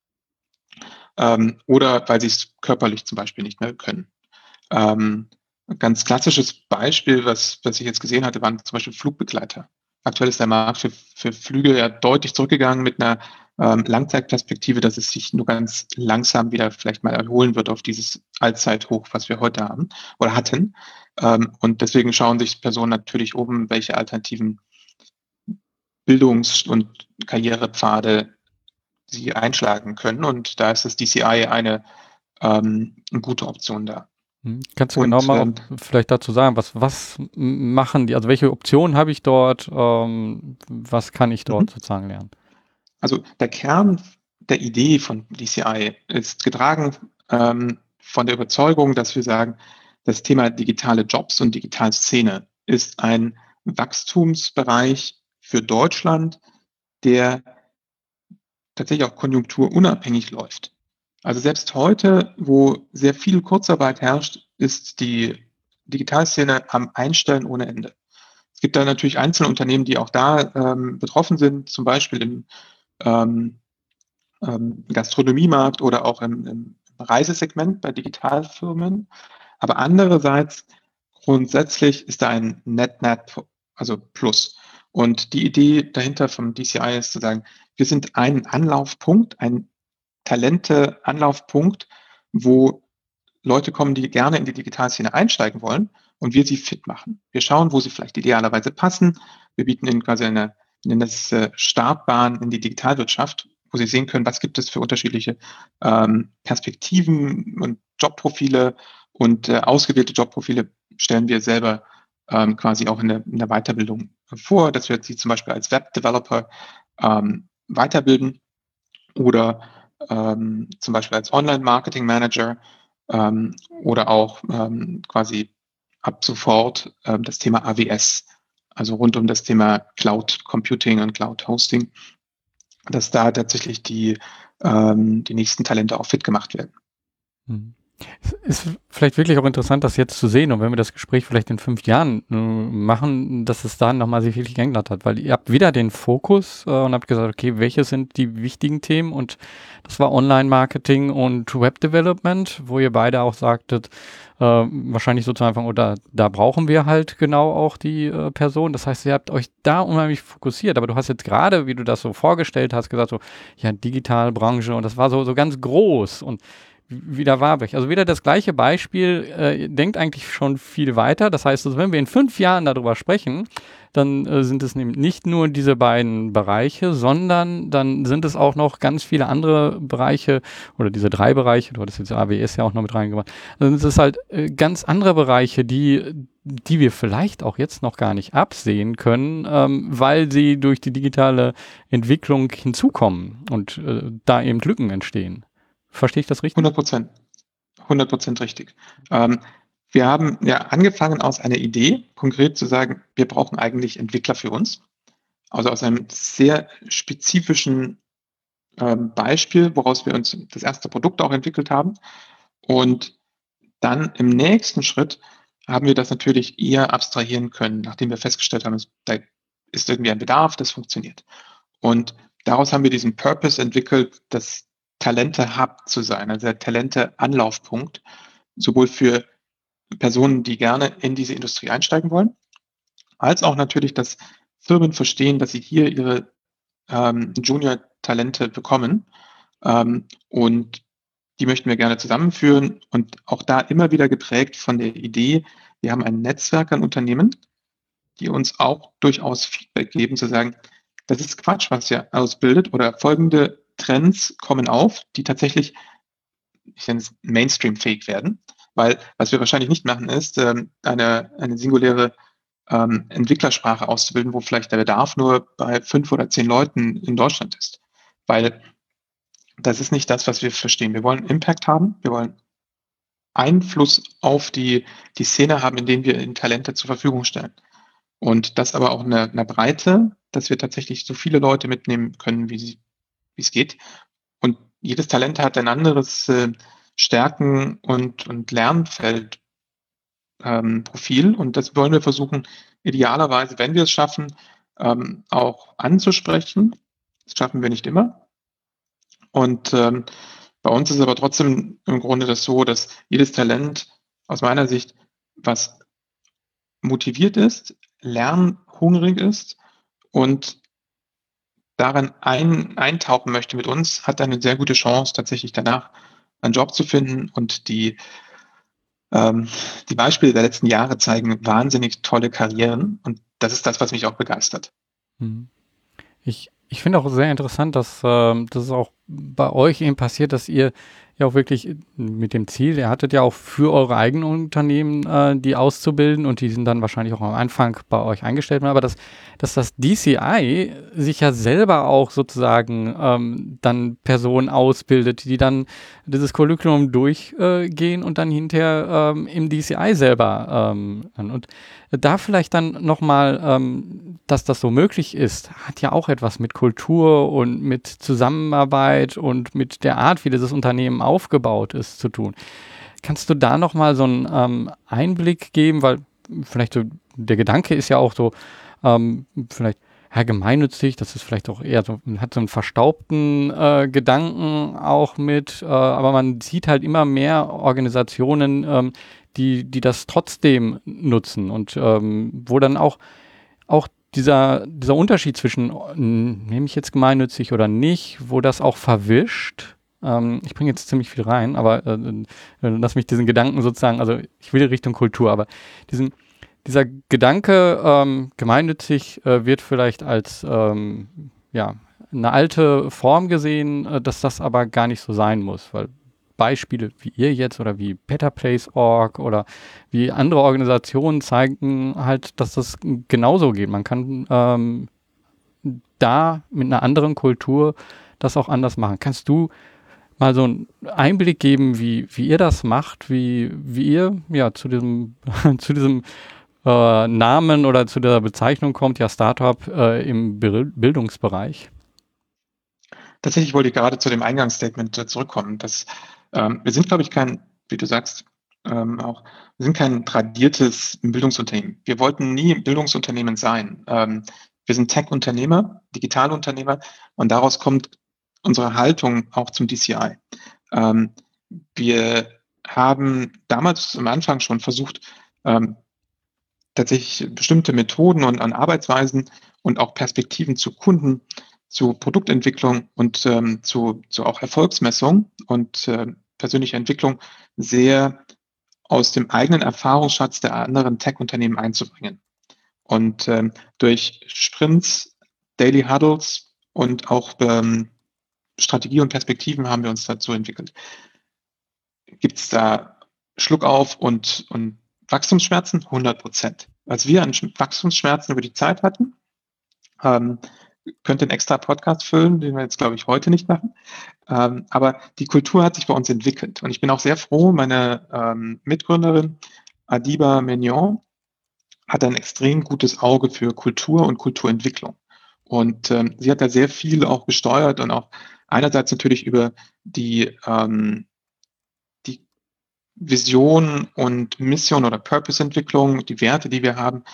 ähm, oder weil sie es körperlich zum Beispiel nicht mehr können. Ähm, ganz klassisches Beispiel, was, was ich jetzt gesehen hatte, waren zum Beispiel Flugbegleiter. Aktuell ist der Markt für, für Flüge ja deutlich zurückgegangen mit einer ähm, Langzeitperspektive, dass es sich nur ganz langsam wieder vielleicht mal erholen wird auf dieses Allzeithoch, was wir heute haben oder hatten. Ähm, und deswegen schauen sich Personen natürlich um, welche alternativen Bildungs- und Karrierepfade sie einschlagen können. Und da ist das DCI eine, ähm, eine gute Option da. Hm, kannst du und, genau mal ähm, vielleicht dazu sagen, was, was machen die, also welche Optionen habe ich dort, ähm, was kann ich dort mhm. sozusagen lernen? Also der Kern der Idee von DCI ist getragen ähm, von der Überzeugung, dass wir sagen, das Thema digitale Jobs und Digitalszene ist ein Wachstumsbereich für Deutschland, der tatsächlich auch konjunkturunabhängig läuft. Also selbst heute, wo sehr viel Kurzarbeit herrscht, ist die Digitalszene am Einstellen ohne Ende. Es gibt da natürlich einzelne Unternehmen, die auch da ähm, betroffen sind, zum Beispiel im ähm, ähm, Gastronomiemarkt oder auch im, im Reisesegment bei Digitalfirmen. Aber andererseits grundsätzlich ist da ein Net-Net, also Plus. Und die Idee dahinter vom DCI ist zu sagen, wir sind ein Anlaufpunkt, ein Talente-Anlaufpunkt, wo Leute kommen, die gerne in die Digitalszene einsteigen wollen und wir sie fit machen. Wir schauen, wo sie vielleicht idealerweise passen. Wir bieten ihnen quasi eine, nennen das Startbahn in die Digitalwirtschaft, wo sie sehen können, was gibt es für unterschiedliche ähm, Perspektiven und Jobprofile und äh, ausgewählte Jobprofile stellen wir selber ähm, quasi auch in der, in der Weiterbildung vor, dass wir sie zum Beispiel als Web-Developer ähm, weiterbilden oder ähm, zum Beispiel als Online-Marketing-Manager ähm, oder auch ähm, quasi ab sofort ähm, das Thema AWS, also rund um das Thema Cloud Computing und Cloud Hosting, dass da tatsächlich die, ähm, die nächsten Talente auch fit gemacht werden. Mhm. Es ist vielleicht wirklich auch interessant, das jetzt zu sehen. Und wenn wir das Gespräch vielleicht in fünf Jahren äh, machen, dass es da nochmal sich wirklich geändert hat, weil ihr habt wieder den Fokus äh, und habt gesagt, okay, welche sind die wichtigen Themen? Und das war Online-Marketing und Web-Development, wo ihr beide auch sagtet, äh, wahrscheinlich so zu Anfang, oder da brauchen wir halt genau auch die äh, Person. Das heißt, ihr habt euch da unheimlich fokussiert, aber du hast jetzt gerade, wie du das so vorgestellt hast, gesagt so, ja, Digitalbranche und das war so, so ganz groß. Und wieder Warburg. Also wieder das gleiche Beispiel, äh, denkt eigentlich schon viel weiter. Das heißt, also wenn wir in fünf Jahren darüber sprechen, dann äh, sind es nicht nur diese beiden Bereiche, sondern dann sind es auch noch ganz viele andere Bereiche oder diese drei Bereiche, du hattest jetzt AWS ja auch noch mit reingebracht, dann sind es halt äh, ganz andere Bereiche, die, die wir vielleicht auch jetzt noch gar nicht absehen können, ähm, weil sie durch die digitale Entwicklung hinzukommen und äh, da eben Lücken entstehen. Verstehe ich das richtig? 100 Prozent. 100 Prozent richtig. Ähm, wir haben ja angefangen aus einer Idee, konkret zu sagen, wir brauchen eigentlich Entwickler für uns. Also aus einem sehr spezifischen ähm, Beispiel, woraus wir uns das erste Produkt auch entwickelt haben. Und dann im nächsten Schritt haben wir das natürlich eher abstrahieren können, nachdem wir festgestellt haben, da ist irgendwie ein Bedarf, das funktioniert. Und daraus haben wir diesen Purpose entwickelt, das Talente-Hub zu sein, also der Talente-Anlaufpunkt, sowohl für Personen, die gerne in diese Industrie einsteigen wollen, als auch natürlich, dass Firmen verstehen, dass sie hier ihre ähm, Junior-Talente bekommen. Ähm, und die möchten wir gerne zusammenführen und auch da immer wieder geprägt von der Idee, wir haben ein Netzwerk an Unternehmen, die uns auch durchaus Feedback geben, zu sagen, das ist Quatsch, was ihr ausbildet oder folgende Trends kommen auf, die tatsächlich, ich nenne es Mainstream-fähig werden. Weil was wir wahrscheinlich nicht machen, ist, ähm, eine, eine singuläre ähm, Entwicklersprache auszubilden, wo vielleicht der Bedarf nur bei fünf oder zehn Leuten in Deutschland ist. Weil das ist nicht das, was wir verstehen. Wir wollen Impact haben, wir wollen Einfluss auf die, die Szene haben, indem wir in Talente zur Verfügung stellen. Und das aber auch eine, eine Breite, dass wir tatsächlich so viele Leute mitnehmen können, wie, sie, wie es geht. Und jedes Talent hat ein anderes äh, Stärken- und, und Lernfeld ähm, und das wollen wir versuchen, idealerweise, wenn wir es schaffen, ähm, auch anzusprechen. Das schaffen wir nicht immer. Und ähm, bei uns ist aber trotzdem im Grunde das so, dass jedes Talent aus meiner Sicht, was motiviert ist, lernhungrig ist und darin ein, eintauchen möchte mit uns, hat eine sehr gute Chance, tatsächlich danach einen Job zu finden und die ähm, die Beispiele der letzten Jahre zeigen wahnsinnig tolle Karrieren und das ist das, was mich auch begeistert. Mhm. Ich, ich finde auch sehr interessant, dass, äh, dass auch bei euch eben passiert, dass ihr ja auch wirklich mit dem Ziel, ihr hattet ja auch für eure eigenen Unternehmen äh, die auszubilden und die sind dann wahrscheinlich auch am Anfang bei euch eingestellt, aber dass, dass das DCI sich ja selber auch sozusagen ähm, dann Personen ausbildet, die dann dieses Curriculum durchgehen äh, und dann hinterher ähm, im DCI selber ähm, und da vielleicht dann nochmal, ähm, dass das so möglich ist, hat ja auch etwas mit Kultur und mit Zusammenarbeit und mit der Art, wie dieses Unternehmen aufgebaut ist, zu tun. Kannst du da nochmal so einen ähm, Einblick geben, weil vielleicht so, der Gedanke ist ja auch so, ähm, vielleicht ja, gemeinnützig, das ist vielleicht auch eher so, hat so einen verstaubten äh, Gedanken auch mit, äh, aber man sieht halt immer mehr Organisationen, ähm, die, die das trotzdem nutzen und ähm, wo dann auch, auch dieser, dieser Unterschied zwischen, nehme ich jetzt gemeinnützig oder nicht, wo das auch verwischt. Ähm, ich bringe jetzt ziemlich viel rein, aber äh, äh, lass mich diesen Gedanken sozusagen, also ich will Richtung Kultur, aber diesen, dieser Gedanke, ähm, gemeinnützig äh, wird vielleicht als ähm, ja, eine alte Form gesehen, äh, dass das aber gar nicht so sein muss, weil Beispiele wie ihr jetzt oder wie BetterPlace.org oder wie andere Organisationen zeigen halt, dass das genauso geht. Man kann ähm, da mit einer anderen Kultur das auch anders machen. Kannst du mal so einen Einblick geben, wie, wie ihr das macht, wie, wie ihr ja zu diesem, zu diesem äh, Namen oder zu der Bezeichnung kommt, ja Startup äh, im Bildungsbereich? Tatsächlich wollte ich gerade zu dem Eingangsstatement zurückkommen, dass ähm, wir sind, glaube ich, kein, wie du sagst, ähm, auch, wir sind kein tradiertes Bildungsunternehmen. Wir wollten nie Bildungsunternehmen sein. Ähm, wir sind Tech-Unternehmer, Digitalunternehmer und daraus kommt unsere Haltung auch zum DCI. Ähm, wir haben damals am Anfang schon versucht, ähm, tatsächlich bestimmte Methoden und an Arbeitsweisen und auch Perspektiven zu Kunden zu Produktentwicklung und ähm, zu, zu auch Erfolgsmessung und äh, persönlicher Entwicklung sehr aus dem eigenen Erfahrungsschatz der anderen Tech-Unternehmen einzubringen. Und ähm, durch Sprints, Daily Huddles und auch ähm, Strategie und Perspektiven haben wir uns dazu entwickelt. Gibt es da Schluckauf und, und Wachstumsschmerzen? 100 Prozent. Was wir an Wachstumsschmerzen über die Zeit hatten, ähm, könnte einen extra Podcast füllen, den wir jetzt, glaube ich, heute nicht machen. Ähm, aber die Kultur hat sich bei uns entwickelt. Und ich bin auch sehr froh, meine ähm, Mitgründerin Adiba Mignon hat ein extrem gutes Auge für Kultur und Kulturentwicklung. Und ähm, sie hat da sehr viel auch gesteuert und auch einerseits natürlich über die, ähm, die Vision und Mission oder Purpose-Entwicklung, die Werte, die wir haben,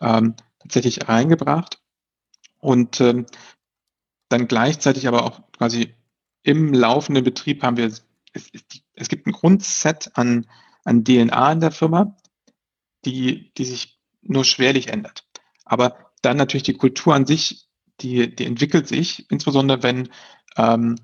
ähm, tatsächlich reingebracht. Und ähm, dann gleichzeitig aber auch quasi im laufenden Betrieb haben wir, es, es gibt ein Grundset an, an DNA in der Firma, die, die sich nur schwerlich ändert. Aber dann natürlich die Kultur an sich, die, die entwickelt sich, insbesondere wenn ähm,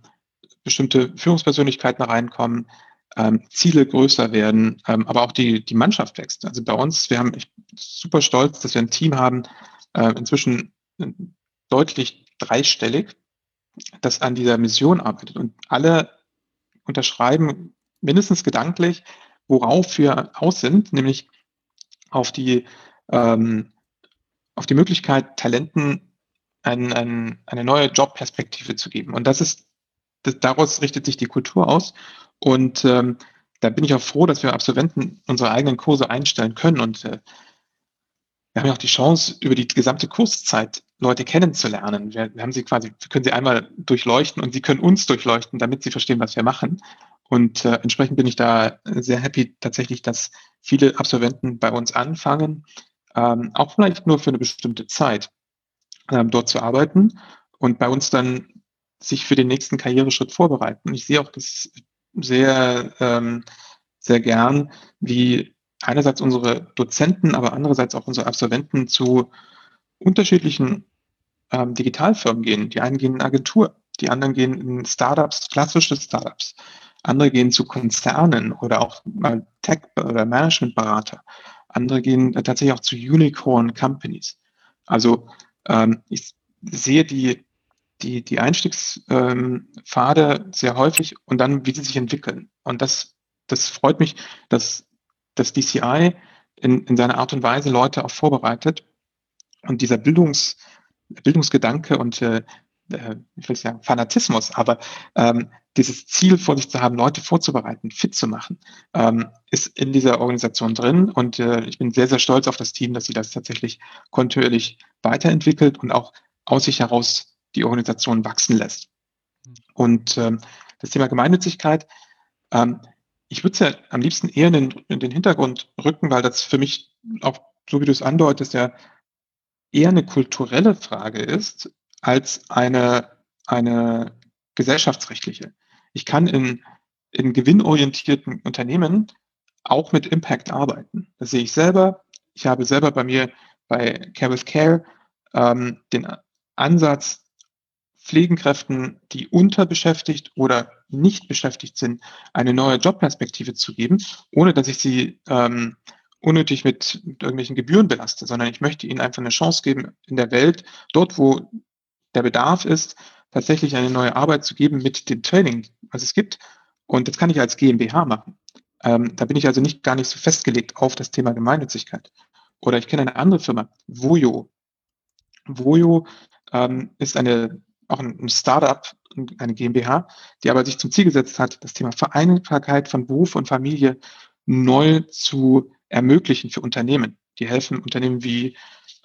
bestimmte Führungspersönlichkeiten reinkommen, ähm, Ziele größer werden, ähm, aber auch die, die Mannschaft wächst. Also bei uns, wir haben, ich bin super stolz, dass wir ein Team haben, äh, inzwischen deutlich dreistellig, das an dieser Mission arbeitet. Und alle unterschreiben mindestens gedanklich, worauf wir aus sind, nämlich auf die, ähm, auf die Möglichkeit, Talenten ein, ein, eine neue Jobperspektive zu geben. Und das ist, das, daraus richtet sich die Kultur aus. Und ähm, da bin ich auch froh, dass wir Absolventen unsere eigenen Kurse einstellen können. Und äh, wir haben ja auch die Chance, über die gesamte Kurszeit Leute kennenzulernen. Wir, wir haben sie quasi, wir können sie einmal durchleuchten und sie können uns durchleuchten, damit sie verstehen, was wir machen. Und äh, entsprechend bin ich da sehr happy tatsächlich, dass viele Absolventen bei uns anfangen, ähm, auch vielleicht nur für eine bestimmte Zeit dort zu arbeiten und bei uns dann sich für den nächsten Karriereschritt vorbereiten. Ich sehe auch das sehr, ähm, sehr gern, wie einerseits unsere Dozenten, aber andererseits auch unsere Absolventen zu unterschiedlichen ähm, Digitalfirmen gehen. Die einen gehen in Agentur, die anderen gehen in Startups, klassische Startups. Andere gehen zu Konzernen oder auch mal Tech- oder Managementberater. Andere gehen tatsächlich auch zu Unicorn Companies. Also ähm, ich sehe die, die, die Einstiegspfade ähm, sehr häufig und dann, wie sie sich entwickeln. Und das, das freut mich, dass, dass DCI in, in seiner Art und Weise Leute auch vorbereitet und dieser Bildungs, Bildungsgedanke und äh, äh, ich will sagen Fanatismus, aber ähm, dieses Ziel vor sich zu haben, Leute vorzubereiten, fit zu machen, ähm, ist in dieser Organisation drin. Und äh, ich bin sehr, sehr stolz auf das Team, dass sie das tatsächlich kontinuierlich weiterentwickelt und auch aus sich heraus die Organisation wachsen lässt. Und ähm, das Thema Gemeinnützigkeit, ähm, ich würde es ja am liebsten eher in den, in den Hintergrund rücken, weil das für mich auch, so wie du es andeutest, ja eher eine kulturelle Frage ist als eine, eine gesellschaftsrechtliche. Ich kann in, in gewinnorientierten Unternehmen auch mit Impact arbeiten. Das sehe ich selber. Ich habe selber bei mir bei Care with Care ähm, den Ansatz, Pflegenkräften, die unterbeschäftigt oder nicht beschäftigt sind, eine neue Jobperspektive zu geben, ohne dass ich sie ähm, unnötig mit, mit irgendwelchen Gebühren belaste, sondern ich möchte ihnen einfach eine Chance geben, in der Welt, dort wo der Bedarf ist, tatsächlich eine neue Arbeit zu geben mit dem Training, was es gibt. Und das kann ich als GmbH machen. Ähm, da bin ich also nicht gar nicht so festgelegt auf das Thema Gemeinnützigkeit. Oder ich kenne eine andere Firma, Voyo. Voyo ähm, ist eine, auch ein Startup, eine GmbH, die aber sich zum Ziel gesetzt hat, das Thema Vereinbarkeit von Beruf und Familie neu zu ermöglichen für Unternehmen. Die helfen Unternehmen wie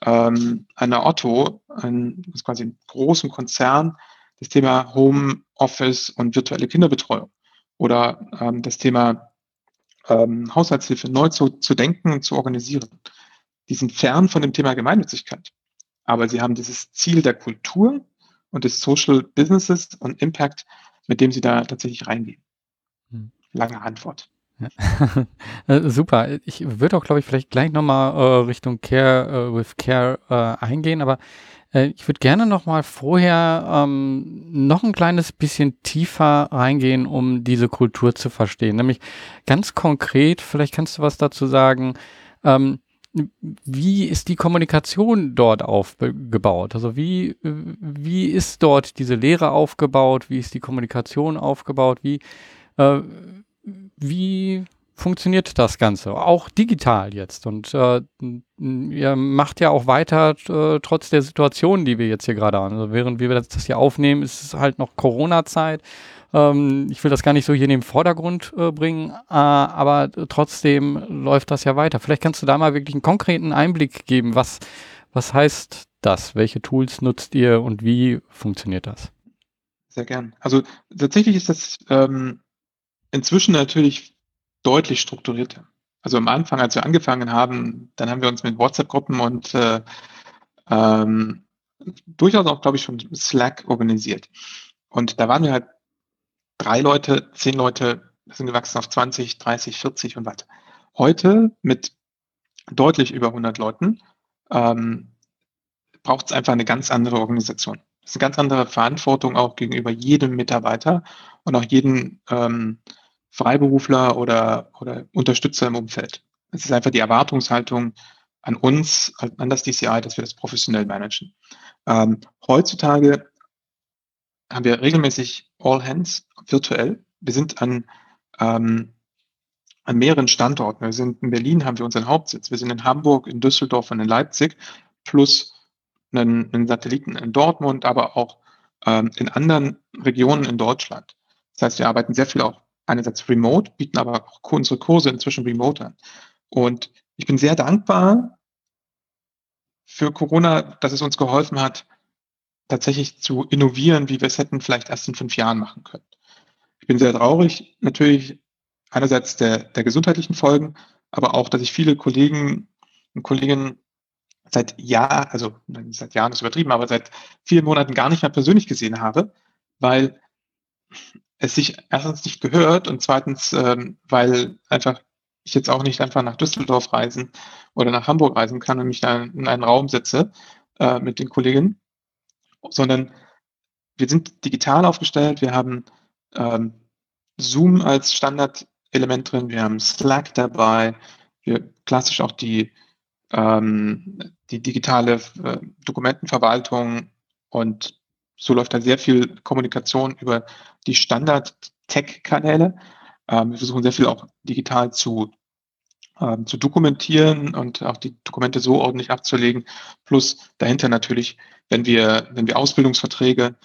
ähm, einer Otto, ein, quasi ein großen Konzern, das Thema Home Office und virtuelle Kinderbetreuung oder ähm, das Thema ähm, Haushaltshilfe neu zu, zu denken und zu organisieren. Die sind fern von dem Thema Gemeinnützigkeit, aber sie haben dieses Ziel der Kultur und des Social Businesses und Impact, mit dem sie da tatsächlich reingehen. Hm. Lange Antwort. Äh, super. Ich würde auch, glaube ich, vielleicht gleich nochmal äh, Richtung Care äh, with Care äh, eingehen, aber äh, ich würde gerne nochmal vorher ähm, noch ein kleines bisschen tiefer reingehen, um diese Kultur zu verstehen. Nämlich ganz konkret, vielleicht kannst du was dazu sagen, ähm, wie ist die Kommunikation dort aufgebaut? Also wie, wie ist dort diese Lehre aufgebaut? Wie ist die Kommunikation aufgebaut? Wie, äh, wie funktioniert das Ganze? Auch digital jetzt. Und äh, ihr macht ja auch weiter, äh, trotz der Situation, die wir jetzt hier gerade haben. Also während wir das, hier aufnehmen, ist es halt noch Corona-Zeit. Ähm, ich will das gar nicht so hier in den Vordergrund äh, bringen, äh, aber trotzdem läuft das ja weiter. Vielleicht kannst du da mal wirklich einen konkreten Einblick geben. Was, was heißt das? Welche Tools nutzt ihr und wie funktioniert das? Sehr gern. Also tatsächlich ist das ähm, inzwischen natürlich deutlich strukturierter. Also am Anfang, als wir angefangen haben, dann haben wir uns mit WhatsApp-Gruppen und äh, ähm, durchaus auch, glaube ich, schon Slack organisiert. Und da waren wir halt drei Leute, zehn Leute, sind gewachsen auf 20, 30, 40 und weiter. Heute mit deutlich über 100 Leuten ähm, braucht es einfach eine ganz andere Organisation. Das ist eine ganz andere Verantwortung auch gegenüber jedem Mitarbeiter und auch jedem ähm, Freiberufler oder, oder Unterstützer im Umfeld. Es ist einfach die Erwartungshaltung an uns, an das DCI, dass wir das professionell managen. Ähm, heutzutage haben wir regelmäßig All Hands virtuell. Wir sind an, ähm, an mehreren Standorten. Wir sind in Berlin, haben wir unseren Hauptsitz. Wir sind in Hamburg, in Düsseldorf und in Leipzig, plus einen, einen Satelliten in Dortmund, aber auch ähm, in anderen Regionen in Deutschland. Das heißt, wir arbeiten sehr viel auch einerseits remote, bieten aber auch unsere Kurse inzwischen remote an. Und ich bin sehr dankbar für Corona, dass es uns geholfen hat, tatsächlich zu innovieren, wie wir es hätten vielleicht erst in fünf Jahren machen können. Ich bin sehr traurig, natürlich einerseits der, der gesundheitlichen Folgen, aber auch, dass ich viele Kollegen und Kolleginnen seit Jahr, also seit Jahren ist übertrieben, aber seit vielen Monaten gar nicht mehr persönlich gesehen habe, weil es sich erstens nicht gehört und zweitens, ähm, weil einfach ich jetzt auch nicht einfach nach Düsseldorf reisen oder nach Hamburg reisen kann und mich da in einen Raum setze äh, mit den Kollegen, sondern wir sind digital aufgestellt, wir haben ähm, Zoom als Standardelement drin, wir haben Slack dabei, wir klassisch auch die, ähm, die digitale äh, Dokumentenverwaltung und so läuft da sehr viel Kommunikation über die Standard-Tech-Kanäle. Ähm, wir versuchen sehr viel auch digital zu, ähm, zu dokumentieren und auch die Dokumente so ordentlich abzulegen. Plus dahinter natürlich, wenn wir, wenn wir Ausbildungsverträge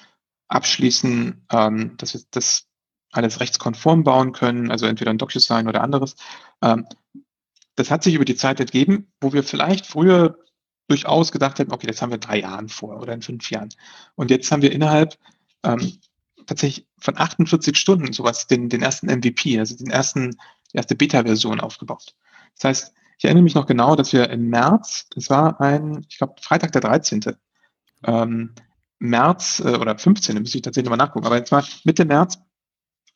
abschließen, ähm, dass wir das alles rechtskonform bauen können, also entweder ein DocuSign oder anderes. Ähm, das hat sich über die Zeit ergeben, wo wir vielleicht früher durchaus gedacht hätten, okay, das haben wir drei Jahren vor oder in fünf Jahren. Und jetzt haben wir innerhalb ähm, tatsächlich von 48 Stunden sowas, den, den ersten MVP, also den ersten, die erste Beta-Version aufgebaut. Das heißt, ich erinnere mich noch genau, dass wir im März, es war ein, ich glaube, Freitag der 13. Ähm, März äh, oder 15. müsste ich tatsächlich nochmal nachgucken, aber es war Mitte März,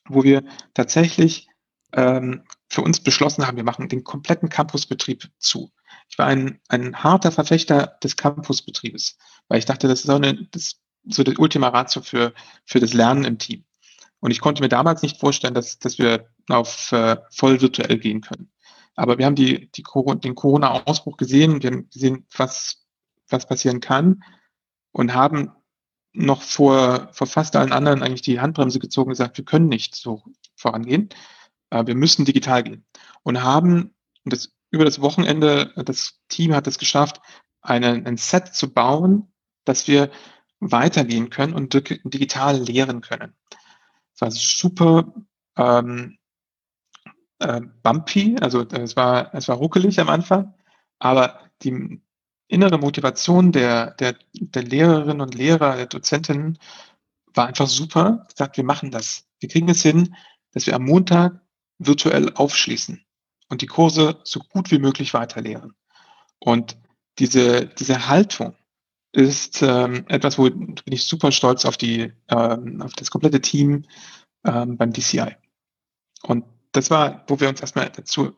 wo wir tatsächlich ähm, für uns beschlossen haben, wir machen den kompletten Campusbetrieb zu. Ich war ein, ein harter Verfechter des Campusbetriebes, weil ich dachte, das ist so, eine, das, so die Ultima Ratio für, für das Lernen im Team. Und ich konnte mir damals nicht vorstellen, dass, dass wir auf äh, voll virtuell gehen können. Aber wir haben die, die, den Corona-Ausbruch gesehen, wir haben gesehen, was, was passieren kann und haben noch vor, vor fast allen anderen eigentlich die Handbremse gezogen und gesagt, wir können nicht so vorangehen. Äh, wir müssen digital gehen. Und haben, und das über das Wochenende, das Team hat es geschafft, eine, ein Set zu bauen, dass wir weitergehen können und digital lehren können. Es war super ähm, äh, bumpy, also es war, es war ruckelig am Anfang, aber die innere Motivation der, der, der Lehrerinnen und Lehrer, der Dozentinnen war einfach super. Gesagt, wir machen das. Wir kriegen es hin, dass wir am Montag virtuell aufschließen und die Kurse so gut wie möglich weiterlehren. Und diese, diese Haltung ist ähm, etwas, wo bin ich super stolz auf die, ähm, auf das komplette Team ähm, beim DCI. Und das war, wo wir uns erstmal dazu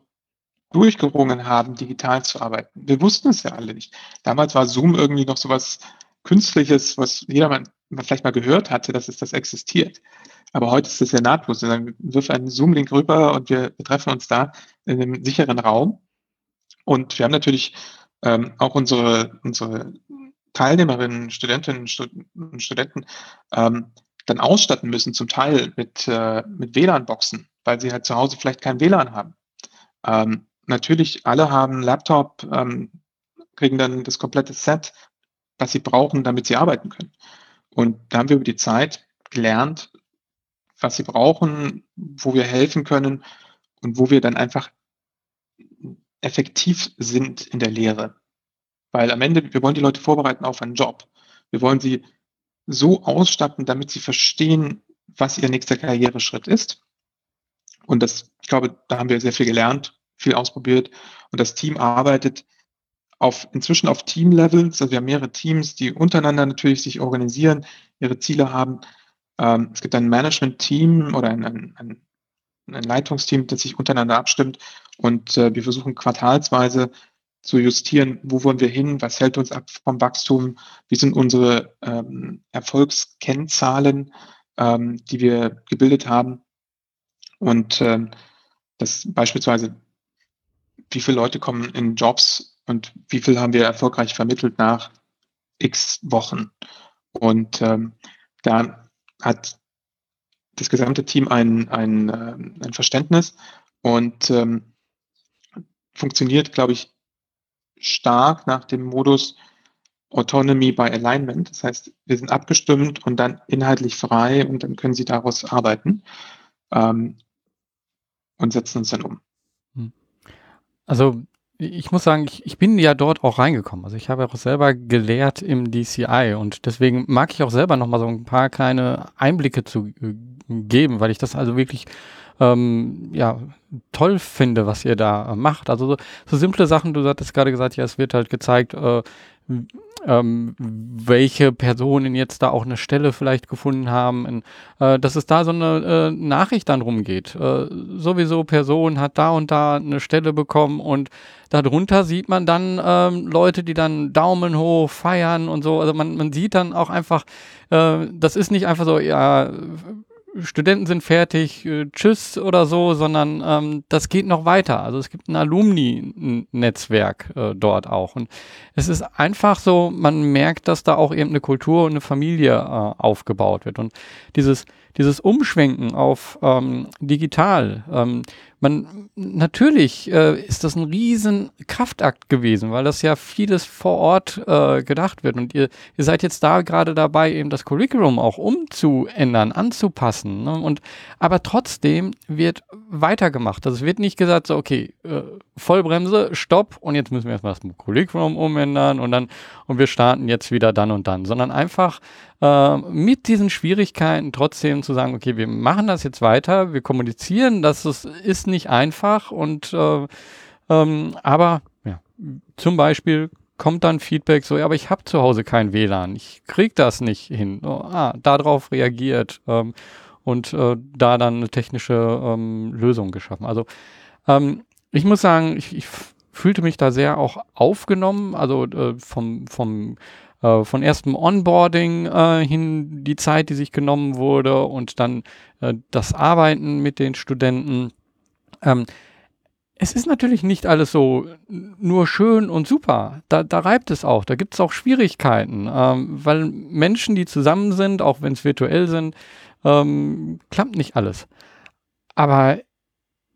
durchgerungen haben, digital zu arbeiten. Wir wussten es ja alle nicht. Damals war Zoom irgendwie noch so was Künstliches, was jeder mal, vielleicht mal gehört hatte, dass es das existiert. Aber heute ist das ja nahtlos. Wir wirf einen Zoom-Link rüber und wir, treffen uns da in einem sicheren Raum. Und wir haben natürlich ähm, auch unsere, unsere Teilnehmerinnen, Studentinnen und Studenten ähm, dann ausstatten müssen, zum Teil mit, äh, mit WLAN-Boxen, weil sie halt zu Hause vielleicht kein WLAN haben. Ähm, natürlich, alle haben Laptop, ähm, kriegen dann das komplette Set, was sie brauchen, damit sie arbeiten können. Und da haben wir über die Zeit gelernt, was sie brauchen, wo wir helfen können und wo wir dann einfach effektiv sind in der Lehre. Weil am Ende, wir wollen die Leute vorbereiten auf einen Job. Wir wollen sie so ausstatten, damit sie verstehen, was ihr nächster Karriereschritt ist. Und das, ich glaube, da haben wir sehr viel gelernt, viel ausprobiert. Und das Team arbeitet auf, inzwischen auf Team-Level. Also wir haben mehrere Teams, die untereinander natürlich sich organisieren, ihre Ziele haben. Ähm, es gibt ein Management-Team oder ein, ein, ein, Leitungsteam, das sich untereinander abstimmt und äh, wir versuchen quartalsweise zu justieren, wo wollen wir hin, was hält uns ab vom Wachstum, wie sind unsere ähm, Erfolgskennzahlen, ähm, die wir gebildet haben. Und ähm, das beispielsweise, wie viele Leute kommen in Jobs und wie viel haben wir erfolgreich vermittelt nach x Wochen. Und ähm, da hat das gesamte Team ein, ein, äh, ein Verständnis und ähm, funktioniert, glaube ich, stark nach dem Modus Autonomy by Alignment. Das heißt, wir sind abgestimmt und dann inhaltlich frei und dann können Sie daraus arbeiten ähm, und setzen uns dann um. Hm. Also ich muss sagen, ich, ich bin ja dort auch reingekommen. Also ich habe auch selber gelehrt im DCI und deswegen mag ich auch selber nochmal so ein paar kleine Einblicke zu äh, geben, weil ich das also wirklich ähm, ja, toll finde, was ihr da äh, macht. Also so, so, simple Sachen, du hattest gerade gesagt, ja, es wird halt gezeigt, äh, ähm, welche Personen jetzt da auch eine Stelle vielleicht gefunden haben, in, äh, dass es da so eine äh, Nachricht dann rumgeht. Äh, sowieso Person hat da und da eine Stelle bekommen und darunter sieht man dann ähm, Leute, die dann Daumen hoch feiern und so. Also man, man sieht dann auch einfach, äh, das ist nicht einfach so, ja, Studenten sind fertig, äh, tschüss oder so, sondern ähm, das geht noch weiter. Also es gibt ein Alumni-Netzwerk äh, dort auch. Und es ist einfach so, man merkt, dass da auch eben eine Kultur und eine Familie äh, aufgebaut wird. Und dieses, dieses Umschwenken auf ähm, digital, ähm, man natürlich äh, ist das ein riesen Kraftakt gewesen, weil das ja vieles vor Ort äh, gedacht wird und ihr, ihr seid jetzt da gerade dabei, eben das Curriculum auch umzuändern, anzupassen. Ne? Und aber trotzdem wird weitergemacht. Also es wird nicht gesagt, so okay, äh, Vollbremse, Stopp und jetzt müssen wir erstmal das Curriculum umändern und dann und wir starten jetzt wieder dann und dann, sondern einfach äh, mit diesen Schwierigkeiten trotzdem zu sagen, okay, wir machen das jetzt weiter, wir kommunizieren, dass es ist nicht einfach und äh, ähm, aber ja, zum Beispiel kommt dann Feedback so, ja, aber ich habe zu Hause kein WLAN, ich krieg das nicht hin. Oh, ah, darauf reagiert ähm, und äh, da dann eine technische ähm, Lösung geschaffen. Also ähm, ich muss sagen, ich, ich fühlte mich da sehr auch aufgenommen, also äh, vom, vom äh, von erstem Onboarding äh, hin die Zeit, die sich genommen wurde und dann äh, das Arbeiten mit den Studenten. Ähm, es ist natürlich nicht alles so nur schön und super. Da, da reibt es auch. Da gibt es auch Schwierigkeiten, ähm, weil Menschen, die zusammen sind, auch wenn es virtuell sind, ähm, klappt nicht alles. Aber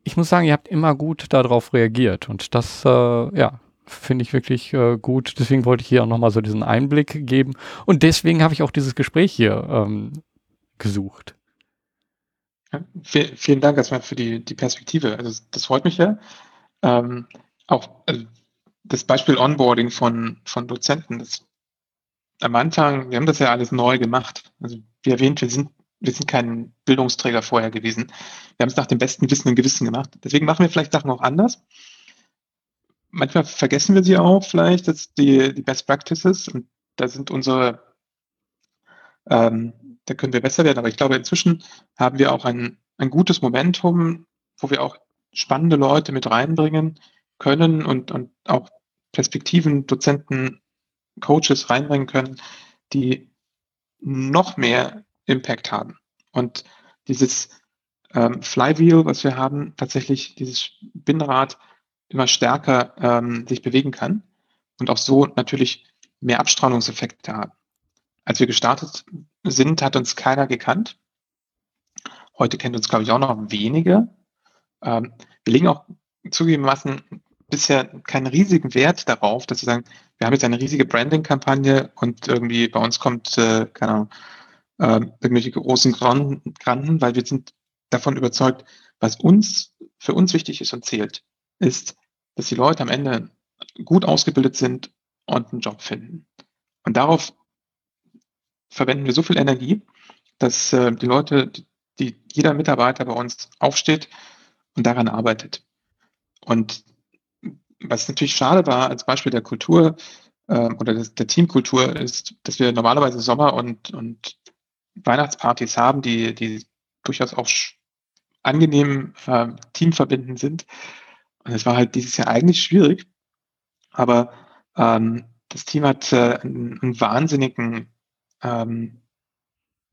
ich muss sagen, ihr habt immer gut darauf reagiert und das, äh, ja, finde ich wirklich äh, gut. Deswegen wollte ich hier auch nochmal so diesen Einblick geben. Und deswegen habe ich auch dieses Gespräch hier ähm, gesucht. Ja, vielen, Dank erstmal für die, die Perspektive. Also das freut mich ja. Ähm, auch also das Beispiel Onboarding von, von Dozenten, das am Anfang, wir haben das ja alles neu gemacht. Also wie erwähnt, wir sind, wir sind kein Bildungsträger vorher gewesen. Wir haben es nach dem besten Wissen und Gewissen gemacht. Deswegen machen wir vielleicht Sachen auch anders manchmal vergessen wir sie auch vielleicht, dass die, die Best Practices und da sind unsere, ähm, da können wir besser werden, aber ich glaube, inzwischen haben wir auch ein, ein gutes Momentum, wo wir auch spannende Leute mit reinbringen können und, und auch Perspektiven, Dozenten, Coaches reinbringen können, die noch mehr Impact haben. Und dieses ähm, Flywheel, was wir haben, tatsächlich dieses Spinnrad, immer stärker ähm, sich bewegen kann und auch so natürlich mehr Abstrahlungseffekte hat. Als wir gestartet sind, hat uns keiner gekannt. Heute kennt uns, glaube ich, auch noch wenige. Ähm, wir legen auch zugegebenermaßen bisher keinen riesigen Wert darauf, dass wir sagen, wir haben jetzt eine riesige Branding-Kampagne und irgendwie bei uns kommt, äh, keine Ahnung, äh, irgendwelche großen Granden, weil wir sind davon überzeugt, was uns, für uns wichtig ist und zählt, ist, dass die Leute am Ende gut ausgebildet sind und einen Job finden. Und darauf verwenden wir so viel Energie, dass äh, die Leute, die, die, jeder Mitarbeiter bei uns aufsteht und daran arbeitet. Und was natürlich schade war, als Beispiel der Kultur äh, oder des, der Teamkultur, ist, dass wir normalerweise Sommer- und, und Weihnachtspartys haben, die, die durchaus auch angenehm äh, teamverbindend sind. Und es war halt dieses Jahr eigentlich schwierig, aber ähm, das Team hat äh, einen, einen wahnsinnigen ähm,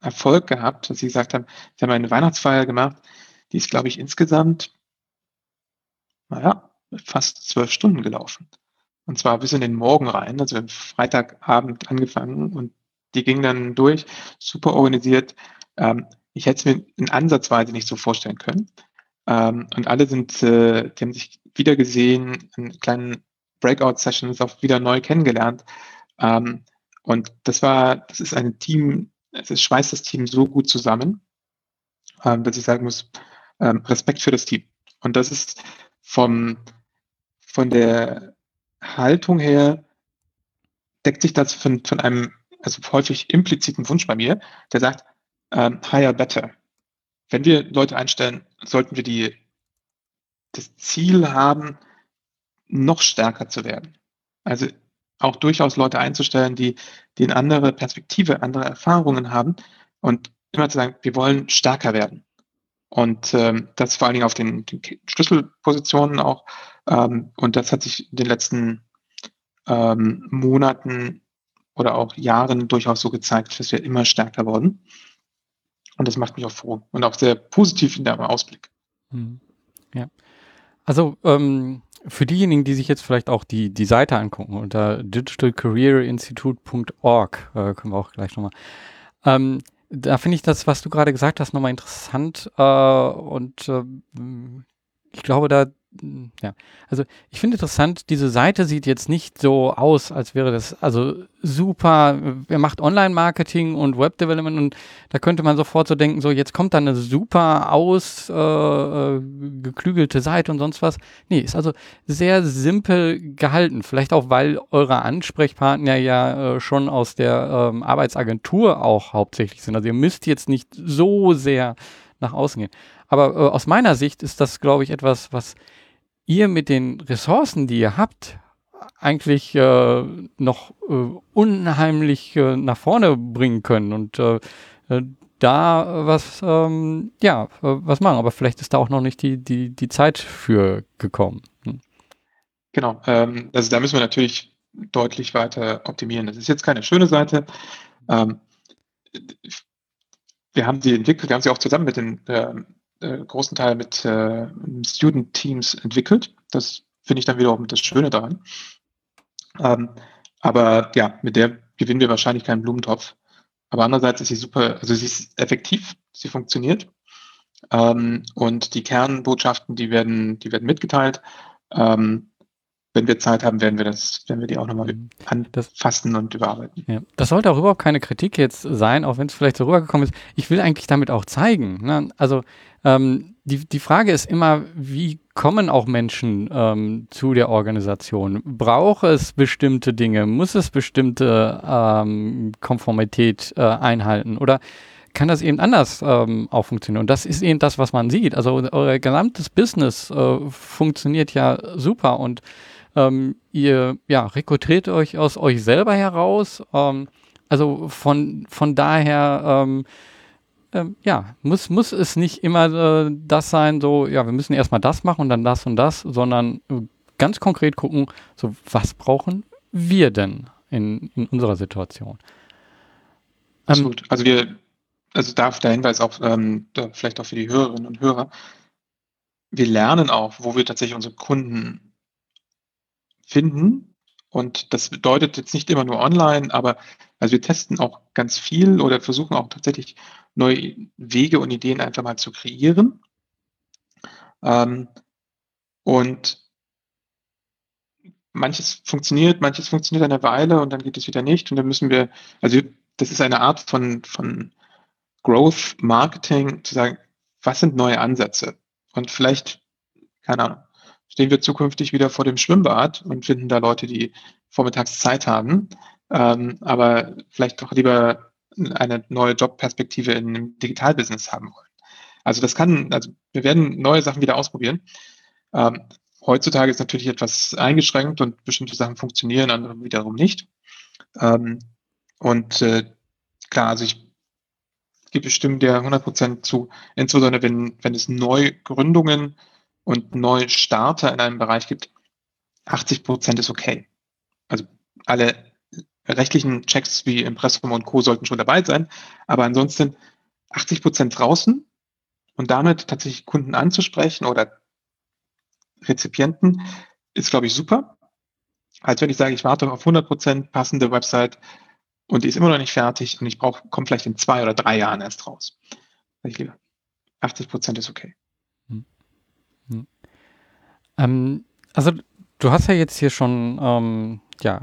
Erfolg gehabt, dass sie gesagt haben, sie haben eine Weihnachtsfeier gemacht, die ist, glaube ich, insgesamt, naja, fast zwölf Stunden gelaufen. Und zwar bis in den Morgen rein, also am Freitagabend angefangen und die ging dann durch, super organisiert. Ähm, ich hätte es mir in Ansatzweise nicht so vorstellen können. Ähm, und alle sind, äh, die haben sich wieder gesehen, in kleinen Breakout-Sessions auch wieder neu kennengelernt. Ähm, und das war, das ist ein Team, es schweißt das Team so gut zusammen, ähm, dass ich sagen muss, ähm, Respekt für das Team. Und das ist vom, von der Haltung her, deckt sich das von, von einem, also häufig impliziten Wunsch bei mir, der sagt, ähm, higher better. Wenn wir Leute einstellen, sollten wir die, das Ziel haben, noch stärker zu werden. Also auch durchaus Leute einzustellen, die, die eine andere Perspektive, andere Erfahrungen haben und immer zu sagen, wir wollen stärker werden. Und ähm, das vor allen Dingen auf den, den Schlüsselpositionen auch. Ähm, und das hat sich in den letzten ähm, Monaten oder auch Jahren durchaus so gezeigt, dass wir immer stärker wurden. Und das macht mich auch froh und auch sehr positiv in der Ausblick. Hm. Ja. Also ähm, für diejenigen, die sich jetzt vielleicht auch die, die Seite angucken, unter digitalcareerinstitute.org, äh, können wir auch gleich nochmal. Ähm, da finde ich das, was du gerade gesagt hast, nochmal interessant. Äh, und äh, ich glaube, da ja, also ich finde interessant, diese Seite sieht jetzt nicht so aus, als wäre das also super, er macht Online-Marketing und Web-Development und da könnte man sofort so denken, so jetzt kommt da eine super ausgeklügelte äh, Seite und sonst was. Nee, ist also sehr simpel gehalten. Vielleicht auch, weil eure Ansprechpartner ja äh, schon aus der ähm, Arbeitsagentur auch hauptsächlich sind. Also ihr müsst jetzt nicht so sehr nach außen gehen. Aber äh, aus meiner Sicht ist das, glaube ich, etwas, was ihr mit den Ressourcen, die ihr habt, eigentlich äh, noch äh, unheimlich äh, nach vorne bringen können und äh, äh, da was, ähm, ja, was machen. Aber vielleicht ist da auch noch nicht die, die, die Zeit für gekommen. Hm. Genau, ähm, also da müssen wir natürlich deutlich weiter optimieren. Das ist jetzt keine schöne Seite. Ähm, wir haben sie entwickelt, wir haben sie auch zusammen mit den ähm, äh, großen Teil mit äh, Student Teams entwickelt. Das finde ich dann wiederum das Schöne daran. Ähm, aber ja, mit der gewinnen wir wahrscheinlich keinen Blumentopf. Aber andererseits ist sie super, also sie ist effektiv, sie funktioniert. Ähm, und die Kernbotschaften, die werden, die werden mitgeteilt. Ähm, wenn wir Zeit haben, werden wir das, werden wir die auch nochmal mhm. anfassen und überarbeiten. Ja. Das sollte auch überhaupt keine Kritik jetzt sein, auch wenn es vielleicht so rübergekommen ist. Ich will eigentlich damit auch zeigen. Ne? Also ähm, die, die Frage ist immer, wie kommen auch Menschen ähm, zu der Organisation? Braucht es bestimmte Dinge? Muss es bestimmte ähm, Konformität äh, einhalten? Oder kann das eben anders ähm, auch funktionieren. Und das ist eben das, was man sieht. Also euer gesamtes Business äh, funktioniert ja super und ähm, ihr ja, rekrutiert euch aus euch selber heraus. Ähm, also von, von daher, ähm, ähm, ja, muss, muss es nicht immer äh, das sein, so, ja, wir müssen erstmal das machen und dann das und das, sondern äh, ganz konkret gucken, so, was brauchen wir denn in, in unserer Situation? Ähm, Absolut. also wir, also darf der Hinweis auch, ähm, vielleicht auch für die Hörerinnen und Hörer, wir lernen auch, wo wir tatsächlich unsere Kunden finden. Und das bedeutet jetzt nicht immer nur online, aber also wir testen auch ganz viel oder versuchen auch tatsächlich neue Wege und Ideen einfach mal zu kreieren. Ähm, und manches funktioniert, manches funktioniert eine Weile und dann geht es wieder nicht. Und dann müssen wir, also das ist eine Art von, von Growth Marketing, zu sagen, was sind neue Ansätze? Und vielleicht, keine Ahnung, stehen wir zukünftig wieder vor dem Schwimmbad und finden da Leute, die vormittags Zeit haben, ähm, aber vielleicht doch lieber eine neue Jobperspektive in einem Digitalbusiness haben wollen. Also das kann, also wir werden neue Sachen wieder ausprobieren. Ähm, heutzutage ist natürlich etwas eingeschränkt und bestimmte Sachen funktionieren, andere wiederum nicht. Ähm, und äh, klar, also ich gebe bestimmt der 100% zu, insbesondere wenn, wenn es Neugründungen und Neustarter in einem Bereich gibt, 80% ist okay. Also alle rechtlichen Checks wie Impressum und Co. sollten schon dabei sein, aber ansonsten 80% draußen und damit tatsächlich Kunden anzusprechen oder Rezipienten ist, glaube ich, super. Als wenn ich sage, ich warte auf 100% passende Website und die ist immer noch nicht fertig und ich brauche, komme vielleicht in zwei oder drei Jahren erst raus. Ich lieber, 80% ist okay. Hm. Hm. Ähm, also du hast ja jetzt hier schon ähm, ja,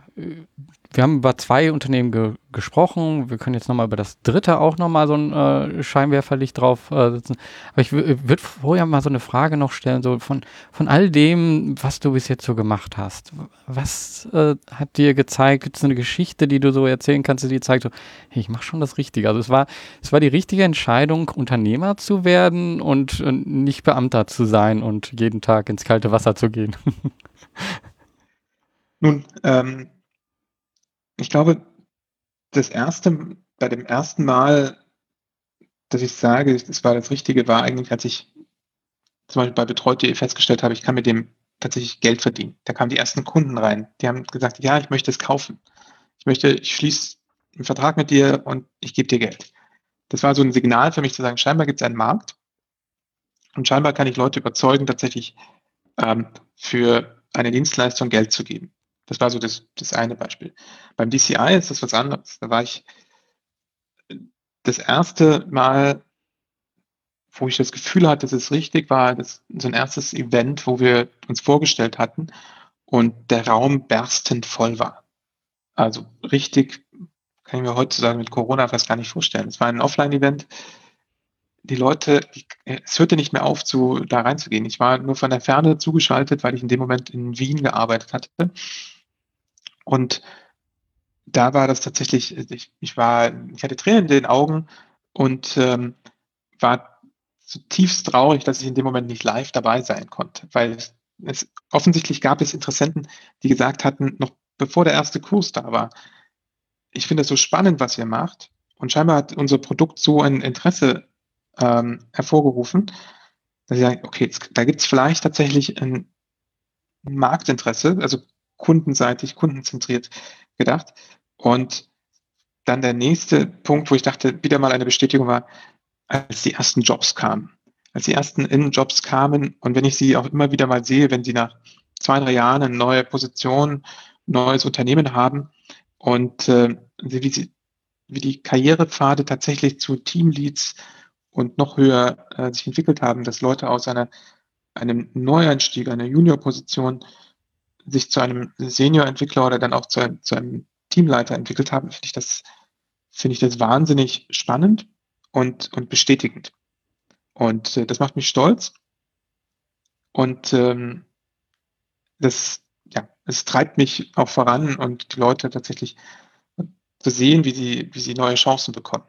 wir haben über zwei Unternehmen ge gesprochen. Wir können jetzt nochmal über das dritte auch nochmal so ein äh, Scheinwerferlicht drauf äh, setzen. Aber ich würde vorher mal so eine Frage noch stellen, so von, von all dem, was du bis jetzt so gemacht hast. Was äh, hat dir gezeigt, gibt es eine Geschichte, die du so erzählen kannst, die zeigt, so, hey, ich mache schon das Richtige. Also es war, es war die richtige Entscheidung, Unternehmer zu werden und nicht Beamter zu sein und jeden Tag ins kalte Wasser zu gehen. Nun, ähm, ich glaube, das erste, bei dem ersten Mal, dass ich sage, es war das Richtige, war eigentlich, als ich zum Beispiel bei Betreut.de festgestellt habe, ich kann mit dem tatsächlich Geld verdienen. Da kamen die ersten Kunden rein. Die haben gesagt, ja, ich möchte es kaufen. Ich möchte, ich schließe einen Vertrag mit dir und ich gebe dir Geld. Das war so ein Signal für mich zu sagen, scheinbar gibt es einen Markt und scheinbar kann ich Leute überzeugen, tatsächlich ähm, für eine Dienstleistung Geld zu geben. Das war so das, das eine Beispiel. Beim DCI ist das was anderes. Da war ich das erste Mal, wo ich das Gefühl hatte, dass es richtig war, das, so ein erstes Event, wo wir uns vorgestellt hatten und der Raum berstend voll war. Also richtig, kann ich mir heutzutage mit Corona fast gar nicht vorstellen. Es war ein Offline-Event. Die Leute, es hörte nicht mehr auf, zu, da reinzugehen. Ich war nur von der Ferne zugeschaltet, weil ich in dem Moment in Wien gearbeitet hatte und da war das tatsächlich, ich, ich war, ich hatte Tränen in den Augen und ähm, war zutiefst traurig, dass ich in dem Moment nicht live dabei sein konnte, weil es, offensichtlich gab es Interessenten, die gesagt hatten, noch bevor der erste Kurs da war, ich finde es so spannend, was ihr macht. Und scheinbar hat unser Produkt so ein Interesse ähm, hervorgerufen, dass ich sage, okay, jetzt, da gibt es vielleicht tatsächlich ein Marktinteresse, also kundenseitig, kundenzentriert gedacht. Und dann der nächste Punkt, wo ich dachte, wieder mal eine Bestätigung war, als die ersten Jobs kamen. Als die ersten Innenjobs kamen und wenn ich sie auch immer wieder mal sehe, wenn sie nach zwei, drei Jahren eine neue Position, neues Unternehmen haben und äh, wie, sie, wie die Karrierepfade tatsächlich zu Teamleads und noch höher äh, sich entwickelt haben, dass Leute aus einer, einem Neueinstieg, einer Juniorposition sich zu einem Senior-Entwickler oder dann auch zu einem, zu einem Teamleiter entwickelt haben, finde ich das, ich das wahnsinnig spannend und, und bestätigend. Und äh, das macht mich stolz. Und ähm, das, ja, es treibt mich auch voran und die Leute tatsächlich zu sehen, wie sie, wie sie neue Chancen bekommen.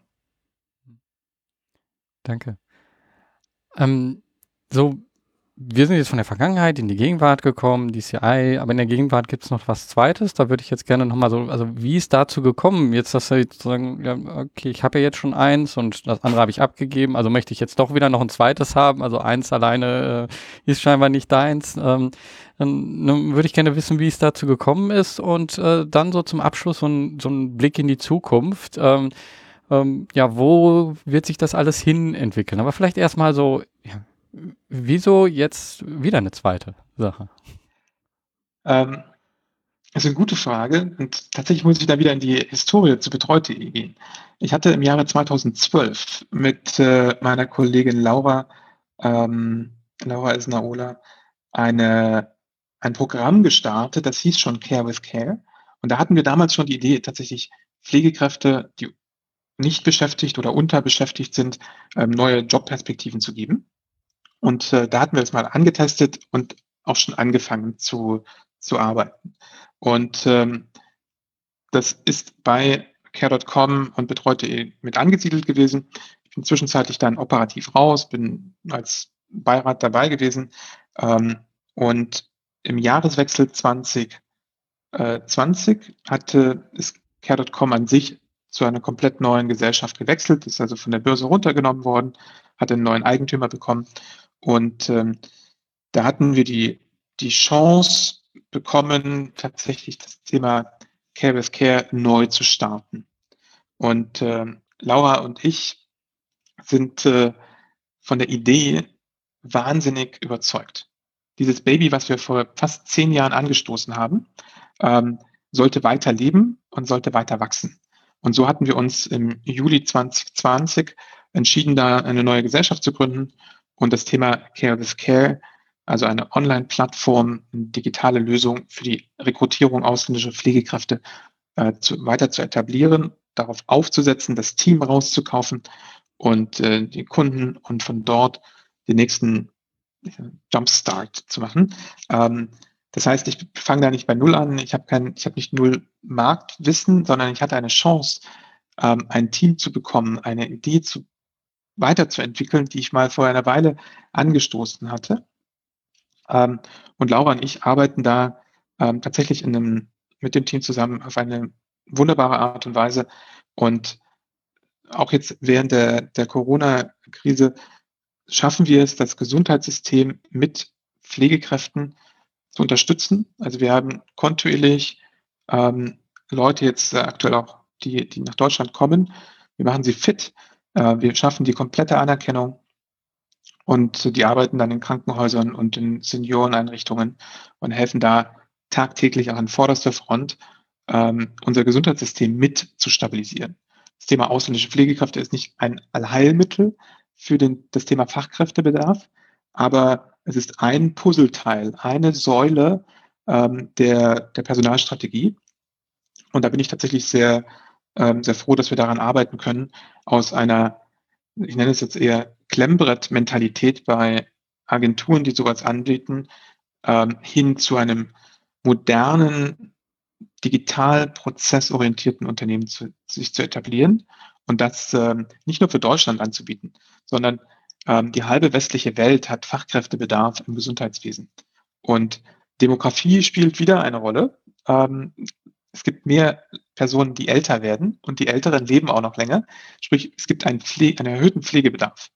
Danke. Ähm, so wir sind jetzt von der Vergangenheit in die Gegenwart gekommen, DCI, aber in der Gegenwart gibt es noch was Zweites. Da würde ich jetzt gerne nochmal so, also wie ist dazu gekommen, jetzt, dass wir sagen, ja, okay, ich habe ja jetzt schon eins und das andere habe ich abgegeben, also möchte ich jetzt doch wieder noch ein zweites haben. Also eins alleine äh, ist scheinbar nicht deins. Ähm, dann würde ich gerne wissen, wie es dazu gekommen ist und äh, dann so zum Abschluss so ein, so ein Blick in die Zukunft. Ähm, ähm, ja, wo wird sich das alles hin entwickeln? Aber vielleicht erstmal so, ja, Wieso jetzt wieder eine zweite Sache? Ähm, das ist eine gute Frage und tatsächlich muss ich da wieder in die Historie zu betreut.de gehen. Ich hatte im Jahre 2012 mit äh, meiner Kollegin Laura, ähm, Laura Esnaola, eine, ein Programm gestartet, das hieß schon Care with Care. Und da hatten wir damals schon die Idee, tatsächlich Pflegekräfte, die nicht beschäftigt oder unterbeschäftigt sind, ähm, neue Jobperspektiven zu geben. Und äh, da hatten wir es mal angetestet und auch schon angefangen zu, zu arbeiten. Und ähm, das ist bei care.com und betreut.de mit angesiedelt gewesen. Ich bin zwischenzeitlich dann operativ raus, bin als Beirat dabei gewesen. Ähm, und im Jahreswechsel 2020 hatte ist Care.com an sich zu einer komplett neuen Gesellschaft gewechselt, ist also von der Börse runtergenommen worden, hat einen neuen Eigentümer bekommen. Und ähm, da hatten wir die, die Chance bekommen, tatsächlich das Thema Care with Care neu zu starten. Und äh, Laura und ich sind äh, von der Idee wahnsinnig überzeugt. Dieses Baby, was wir vor fast zehn Jahren angestoßen haben, ähm, sollte weiter leben und sollte weiter wachsen. Und so hatten wir uns im Juli 2020 entschieden, da eine neue Gesellschaft zu gründen und das Thema Care with Care, also eine Online-Plattform, eine digitale Lösung für die Rekrutierung ausländischer Pflegekräfte äh, zu, weiter zu etablieren, darauf aufzusetzen, das Team rauszukaufen und äh, die Kunden und von dort den nächsten Jumpstart zu machen. Ähm, das heißt, ich fange da nicht bei Null an. Ich habe kein, ich habe nicht null Marktwissen, sondern ich hatte eine Chance, ähm, ein Team zu bekommen, eine Idee zu weiterzuentwickeln, die ich mal vor einer Weile angestoßen hatte. Ähm, und Laura und ich arbeiten da ähm, tatsächlich in einem, mit dem Team zusammen auf eine wunderbare Art und Weise. Und auch jetzt während der, der Corona-Krise schaffen wir es, das Gesundheitssystem mit Pflegekräften zu unterstützen. Also wir haben kontinuierlich ähm, Leute jetzt äh, aktuell auch, die, die nach Deutschland kommen. Wir machen sie fit. Äh, wir schaffen die komplette Anerkennung und die arbeiten dann in Krankenhäusern und in Senioreneinrichtungen und helfen da tagtäglich auch an vorderster Front, ähm, unser Gesundheitssystem mit zu stabilisieren. Das Thema ausländische Pflegekräfte ist nicht ein Allheilmittel für den, das Thema Fachkräftebedarf, aber es ist ein Puzzleteil, eine Säule ähm, der, der Personalstrategie. Und da bin ich tatsächlich sehr, ähm, sehr froh, dass wir daran arbeiten können, aus einer, ich nenne es jetzt eher Klemmbrett-Mentalität bei Agenturen, die sowas anbieten, ähm, hin zu einem modernen, digital prozessorientierten Unternehmen zu, sich zu etablieren und das ähm, nicht nur für Deutschland anzubieten, sondern ähm, die halbe westliche Welt hat Fachkräftebedarf im Gesundheitswesen. Und Demografie spielt wieder eine Rolle. Ähm, es gibt mehr Personen, die älter werden und die Älteren leben auch noch länger. Sprich, es gibt einen, Pfle einen erhöhten Pflegebedarf.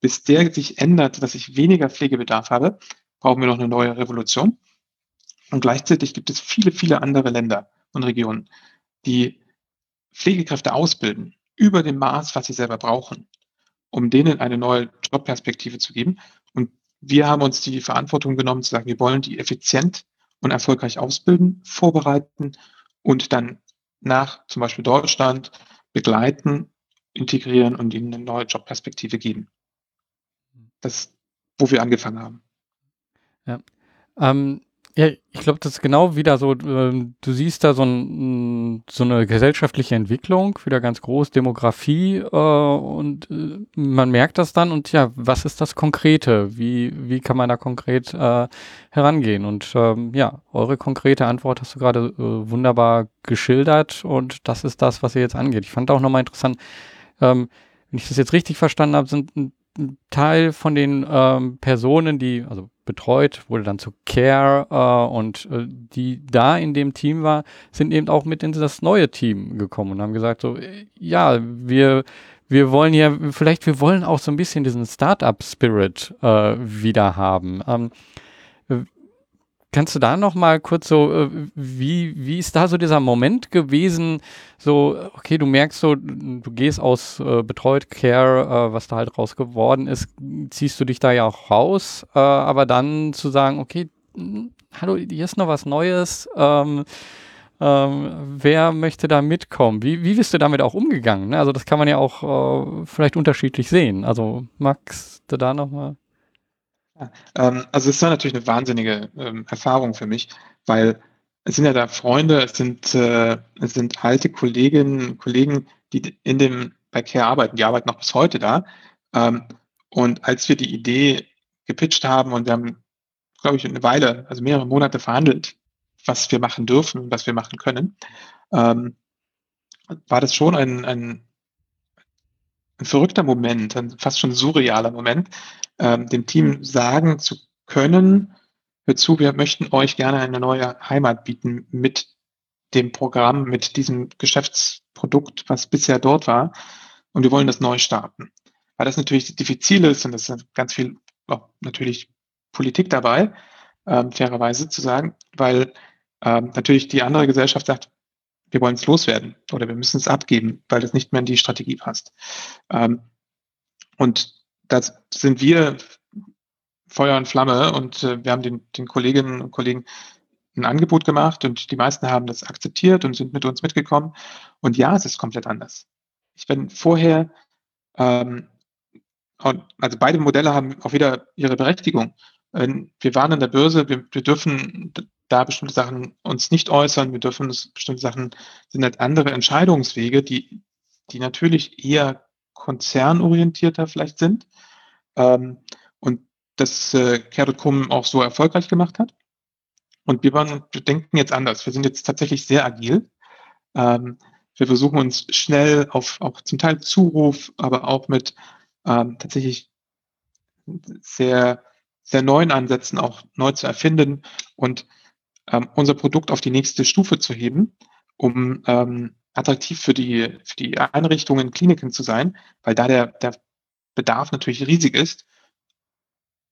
Bis der sich ändert, dass ich weniger Pflegebedarf habe, brauchen wir noch eine neue Revolution. Und gleichzeitig gibt es viele, viele andere Länder und Regionen, die Pflegekräfte ausbilden über dem Maß, was sie selber brauchen um denen eine neue Jobperspektive zu geben. Und wir haben uns die Verantwortung genommen zu sagen, wir wollen die effizient und erfolgreich ausbilden, vorbereiten und dann nach zum Beispiel Deutschland begleiten, integrieren und ihnen eine neue Jobperspektive geben. Das, wo wir angefangen haben. Ja. Ähm, ja, ich glaube, das ist genau wieder so, ähm, du siehst da so, ein, so, eine gesellschaftliche Entwicklung, wieder ganz groß, Demografie äh, und äh, man merkt das dann und ja, was ist das Konkrete? Wie, wie kann man da konkret äh, herangehen? Und ähm, ja, eure konkrete Antwort hast du gerade äh, wunderbar geschildert und das ist das, was ihr jetzt angeht. Ich fand auch nochmal interessant, ähm, wenn ich das jetzt richtig verstanden habe, sind ein Teil von den ähm, Personen, die, also betreut, wurde dann zu Care äh, und äh, die da in dem Team war, sind eben auch mit in das neue Team gekommen und haben gesagt so, äh, ja, wir wir wollen ja, vielleicht wir wollen auch so ein bisschen diesen Startup-Spirit äh, wieder haben. Ähm, Kannst du da noch mal kurz so, äh, wie, wie ist da so dieser Moment gewesen, so, okay, du merkst so, du gehst aus äh, Betreut Care, äh, was da halt raus geworden ist, ziehst du dich da ja auch raus, äh, aber dann zu sagen, okay, hm, hallo, hier ist noch was Neues, ähm, ähm, wer möchte da mitkommen? Wie, wie bist du damit auch umgegangen? Ne? Also das kann man ja auch äh, vielleicht unterschiedlich sehen. Also magst du da noch mal? Ähm, also es war natürlich eine wahnsinnige ähm, Erfahrung für mich, weil es sind ja da Freunde, es sind, äh, es sind alte Kolleginnen Kollegen, die in dem bei Care arbeiten, die arbeiten noch bis heute da. Ähm, und als wir die Idee gepitcht haben und wir haben, glaube ich, eine Weile, also mehrere Monate verhandelt, was wir machen dürfen und was wir machen können, ähm, war das schon ein, ein, ein verrückter Moment, ein fast schon surrealer Moment, ähm, dem Team sagen zu können, hört zu, wir möchten euch gerne eine neue Heimat bieten mit dem Programm, mit diesem Geschäftsprodukt, was bisher dort war. Und wir wollen das neu starten. Weil das natürlich diffizil ist und das ist ganz viel auch natürlich Politik dabei, ähm, fairerweise zu sagen, weil ähm, natürlich die andere Gesellschaft sagt, wir wollen es loswerden oder wir müssen es abgeben, weil das nicht mehr in die Strategie passt. Ähm, und das sind wir Feuer und Flamme und äh, wir haben den, den Kolleginnen und Kollegen ein Angebot gemacht und die meisten haben das akzeptiert und sind mit uns mitgekommen. Und ja, es ist komplett anders. Ich bin vorher, ähm, also beide Modelle haben auch wieder ihre Berechtigung. Wir waren an der Börse, wir, wir dürfen da bestimmte Sachen uns nicht äußern, wir dürfen bestimmte Sachen sind halt andere Entscheidungswege, die, die natürlich eher konzernorientierter vielleicht sind. Ähm, und das äh, Care.com auch so erfolgreich gemacht hat. Und wir, waren, wir denken jetzt anders. Wir sind jetzt tatsächlich sehr agil. Ähm, wir versuchen uns schnell auf auch zum Teil Zuruf, aber auch mit ähm, tatsächlich sehr, sehr neuen Ansätzen auch neu zu erfinden und ähm, unser Produkt auf die nächste Stufe zu heben, um ähm, attraktiv für die, für die Einrichtungen, Kliniken zu sein, weil da der, der Bedarf natürlich riesig ist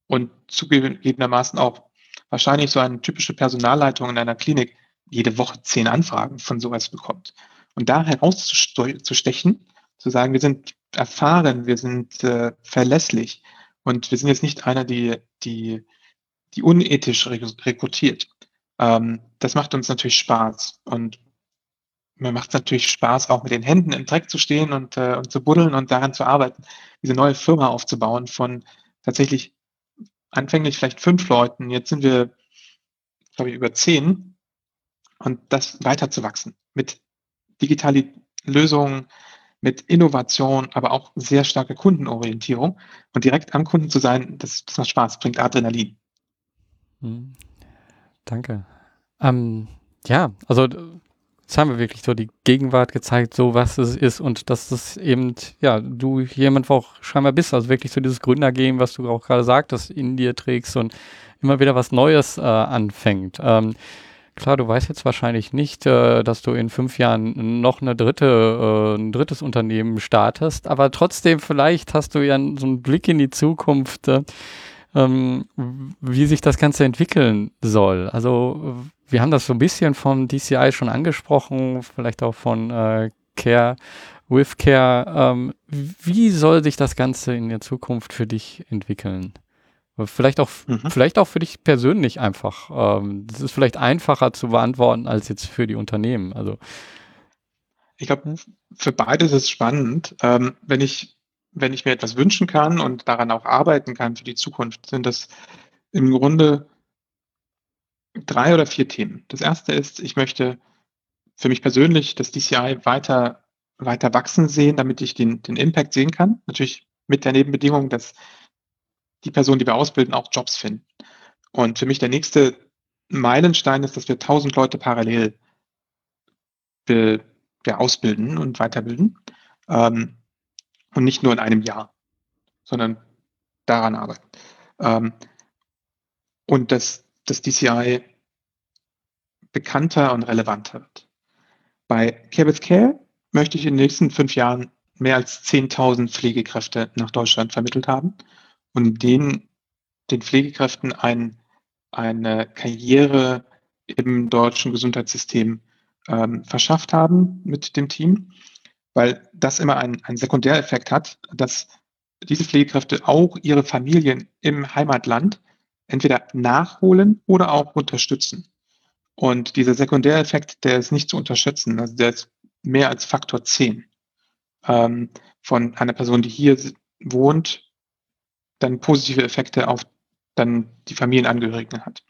und zugegebenermaßen auch wahrscheinlich so eine typische Personalleitung in einer Klinik jede Woche zehn Anfragen von sowas bekommt. Und da herauszustechen, zu sagen, wir sind erfahren, wir sind äh, verlässlich und wir sind jetzt nicht einer, die, die, die unethisch rekrutiert. Ähm, das macht uns natürlich Spaß und mir macht es natürlich Spaß, auch mit den Händen im Dreck zu stehen und, äh, und zu buddeln und daran zu arbeiten, diese neue Firma aufzubauen von tatsächlich anfänglich vielleicht fünf Leuten, jetzt sind wir, glaube ich, über zehn und das weiter zu wachsen mit digitalen Lösungen, mit Innovation, aber auch sehr starke Kundenorientierung und direkt am Kunden zu sein, das, das macht Spaß, bringt Adrenalin. Hm. Danke. Ähm, ja, also Jetzt haben wir wirklich so die Gegenwart gezeigt, so was es ist und dass das eben, ja, du jemand auch scheinbar bist, also wirklich so dieses Gründergame, was du auch gerade sagtest, in dir trägst und immer wieder was Neues äh, anfängt. Ähm, klar, du weißt jetzt wahrscheinlich nicht, äh, dass du in fünf Jahren noch eine dritte, äh, ein drittes Unternehmen startest, aber trotzdem vielleicht hast du ja so einen Blick in die Zukunft, äh, ähm, wie sich das Ganze entwickeln soll. Also wir haben das so ein bisschen von DCI schon angesprochen, vielleicht auch von äh, Care with Care. Ähm, wie soll sich das Ganze in der Zukunft für dich entwickeln? Vielleicht auch, mhm. vielleicht auch für dich persönlich einfach. Ähm, das ist vielleicht einfacher zu beantworten als jetzt für die Unternehmen. Also ich glaube, für beide ist es spannend. Ähm, wenn ich wenn ich mir etwas wünschen kann und daran auch arbeiten kann für die Zukunft, sind das im Grunde drei oder vier Themen. Das erste ist, ich möchte für mich persönlich das DCI weiter, weiter wachsen sehen, damit ich den, den Impact sehen kann. Natürlich mit der Nebenbedingung, dass die Personen, die wir ausbilden, auch Jobs finden. Und für mich der nächste Meilenstein ist, dass wir 1000 Leute parallel wir, wir ausbilden und weiterbilden. Ähm, und nicht nur in einem Jahr, sondern daran arbeiten. Ähm, und dass das DCI bekannter und relevanter wird. Bei Care with Care möchte ich in den nächsten fünf Jahren mehr als 10.000 Pflegekräfte nach Deutschland vermittelt haben und denen, den Pflegekräften ein, eine Karriere im deutschen Gesundheitssystem ähm, verschafft haben mit dem Team weil das immer einen, einen Sekundäreffekt hat, dass diese Pflegekräfte auch ihre Familien im Heimatland entweder nachholen oder auch unterstützen. Und dieser Sekundäreffekt, der ist nicht zu unterschätzen. Also der ist mehr als Faktor 10 ähm, von einer Person, die hier wohnt, dann positive Effekte auf dann die Familienangehörigen hat.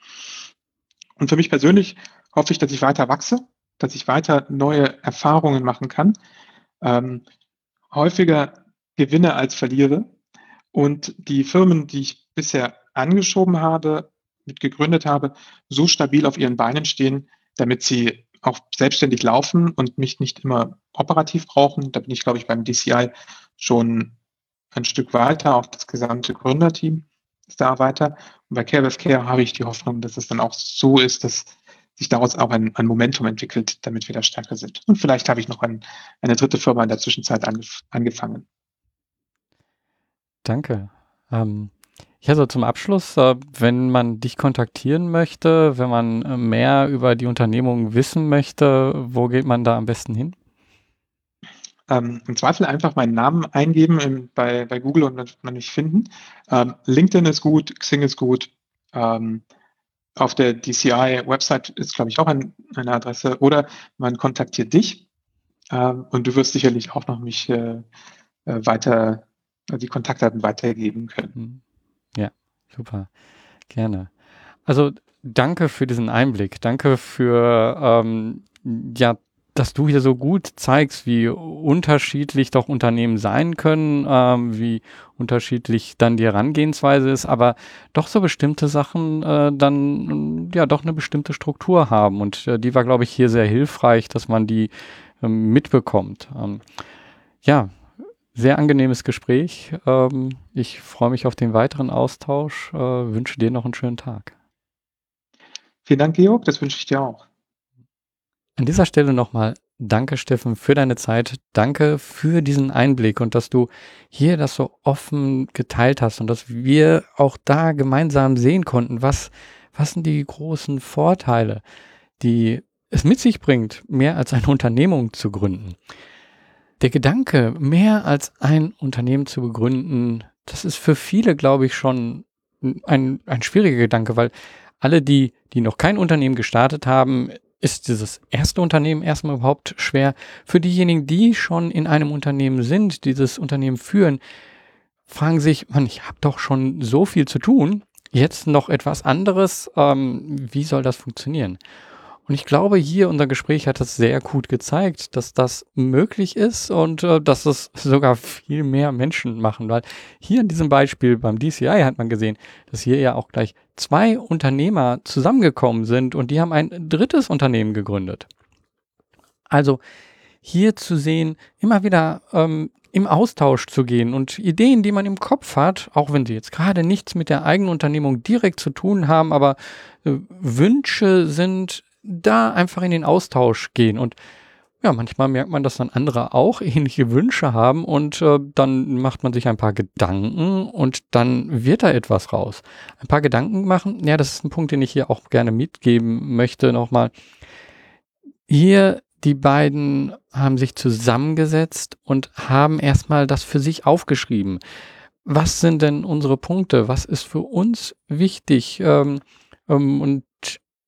Und für mich persönlich hoffe ich, dass ich weiter wachse, dass ich weiter neue Erfahrungen machen kann, ähm, häufiger gewinne als verliere. Und die Firmen, die ich bisher angeschoben habe, mit gegründet habe, so stabil auf ihren Beinen stehen, damit sie auch selbstständig laufen und mich nicht immer operativ brauchen. Da bin ich, glaube ich, beim DCI schon ein Stück weiter, auch das gesamte Gründerteam. da weiter. Und bei Care Care habe ich die Hoffnung, dass es dann auch so ist, dass sich daraus auch ein, ein Momentum entwickelt, damit wir da stärker sind. Und vielleicht habe ich noch ein, eine dritte Firma in der Zwischenzeit angef angefangen. Danke. Ähm, ja, so zum Abschluss, äh, wenn man dich kontaktieren möchte, wenn man äh, mehr über die Unternehmung wissen möchte, wo geht man da am besten hin? Ähm, Im Zweifel einfach meinen Namen eingeben im, bei, bei Google und dann wird man mich finden. Ähm, LinkedIn ist gut, Xing ist gut. Ähm, auf der DCI-Website ist, glaube ich, auch ein, eine Adresse. Oder man kontaktiert dich ähm, und du wirst sicherlich auch noch mich äh, äh weiter, die Kontaktdaten weitergeben können. Hm. Ja, super. Gerne. Also danke für diesen Einblick. Danke für ähm, ja, dass du hier so gut zeigst, wie unterschiedlich doch Unternehmen sein können, ähm, wie unterschiedlich dann die Herangehensweise ist, aber doch so bestimmte Sachen äh, dann ja doch eine bestimmte Struktur haben. Und äh, die war, glaube ich, hier sehr hilfreich, dass man die ähm, mitbekommt. Ähm, ja, sehr angenehmes Gespräch. Ähm, ich freue mich auf den weiteren Austausch. Äh, wünsche dir noch einen schönen Tag. Vielen Dank, Georg. Das wünsche ich dir auch. An dieser Stelle nochmal danke, Steffen, für deine Zeit. Danke für diesen Einblick und dass du hier das so offen geteilt hast und dass wir auch da gemeinsam sehen konnten, was, was sind die großen Vorteile, die es mit sich bringt, mehr als eine Unternehmung zu gründen. Der Gedanke, mehr als ein Unternehmen zu begründen, das ist für viele, glaube ich, schon ein, ein schwieriger Gedanke, weil alle, die, die noch kein Unternehmen gestartet haben, ist dieses erste Unternehmen erstmal überhaupt schwer. Für diejenigen, die schon in einem Unternehmen sind, dieses Unternehmen führen, fragen sich, man, ich habe doch schon so viel zu tun, jetzt noch etwas anderes, ähm, wie soll das funktionieren? Und ich glaube, hier unser Gespräch hat das sehr gut gezeigt, dass das möglich ist und äh, dass es sogar viel mehr Menschen machen, weil hier in diesem Beispiel beim DCI hat man gesehen, dass hier ja auch gleich zwei Unternehmer zusammengekommen sind und die haben ein drittes Unternehmen gegründet. Also hier zu sehen, immer wieder ähm, im Austausch zu gehen und Ideen, die man im Kopf hat, auch wenn sie jetzt gerade nichts mit der eigenen Unternehmung direkt zu tun haben, aber äh, Wünsche sind da einfach in den Austausch gehen. Und ja, manchmal merkt man, dass dann andere auch ähnliche Wünsche haben und äh, dann macht man sich ein paar Gedanken und dann wird da etwas raus. Ein paar Gedanken machen, ja, das ist ein Punkt, den ich hier auch gerne mitgeben möchte nochmal. Hier, die beiden haben sich zusammengesetzt und haben erstmal das für sich aufgeschrieben. Was sind denn unsere Punkte? Was ist für uns wichtig? Ähm, ähm, und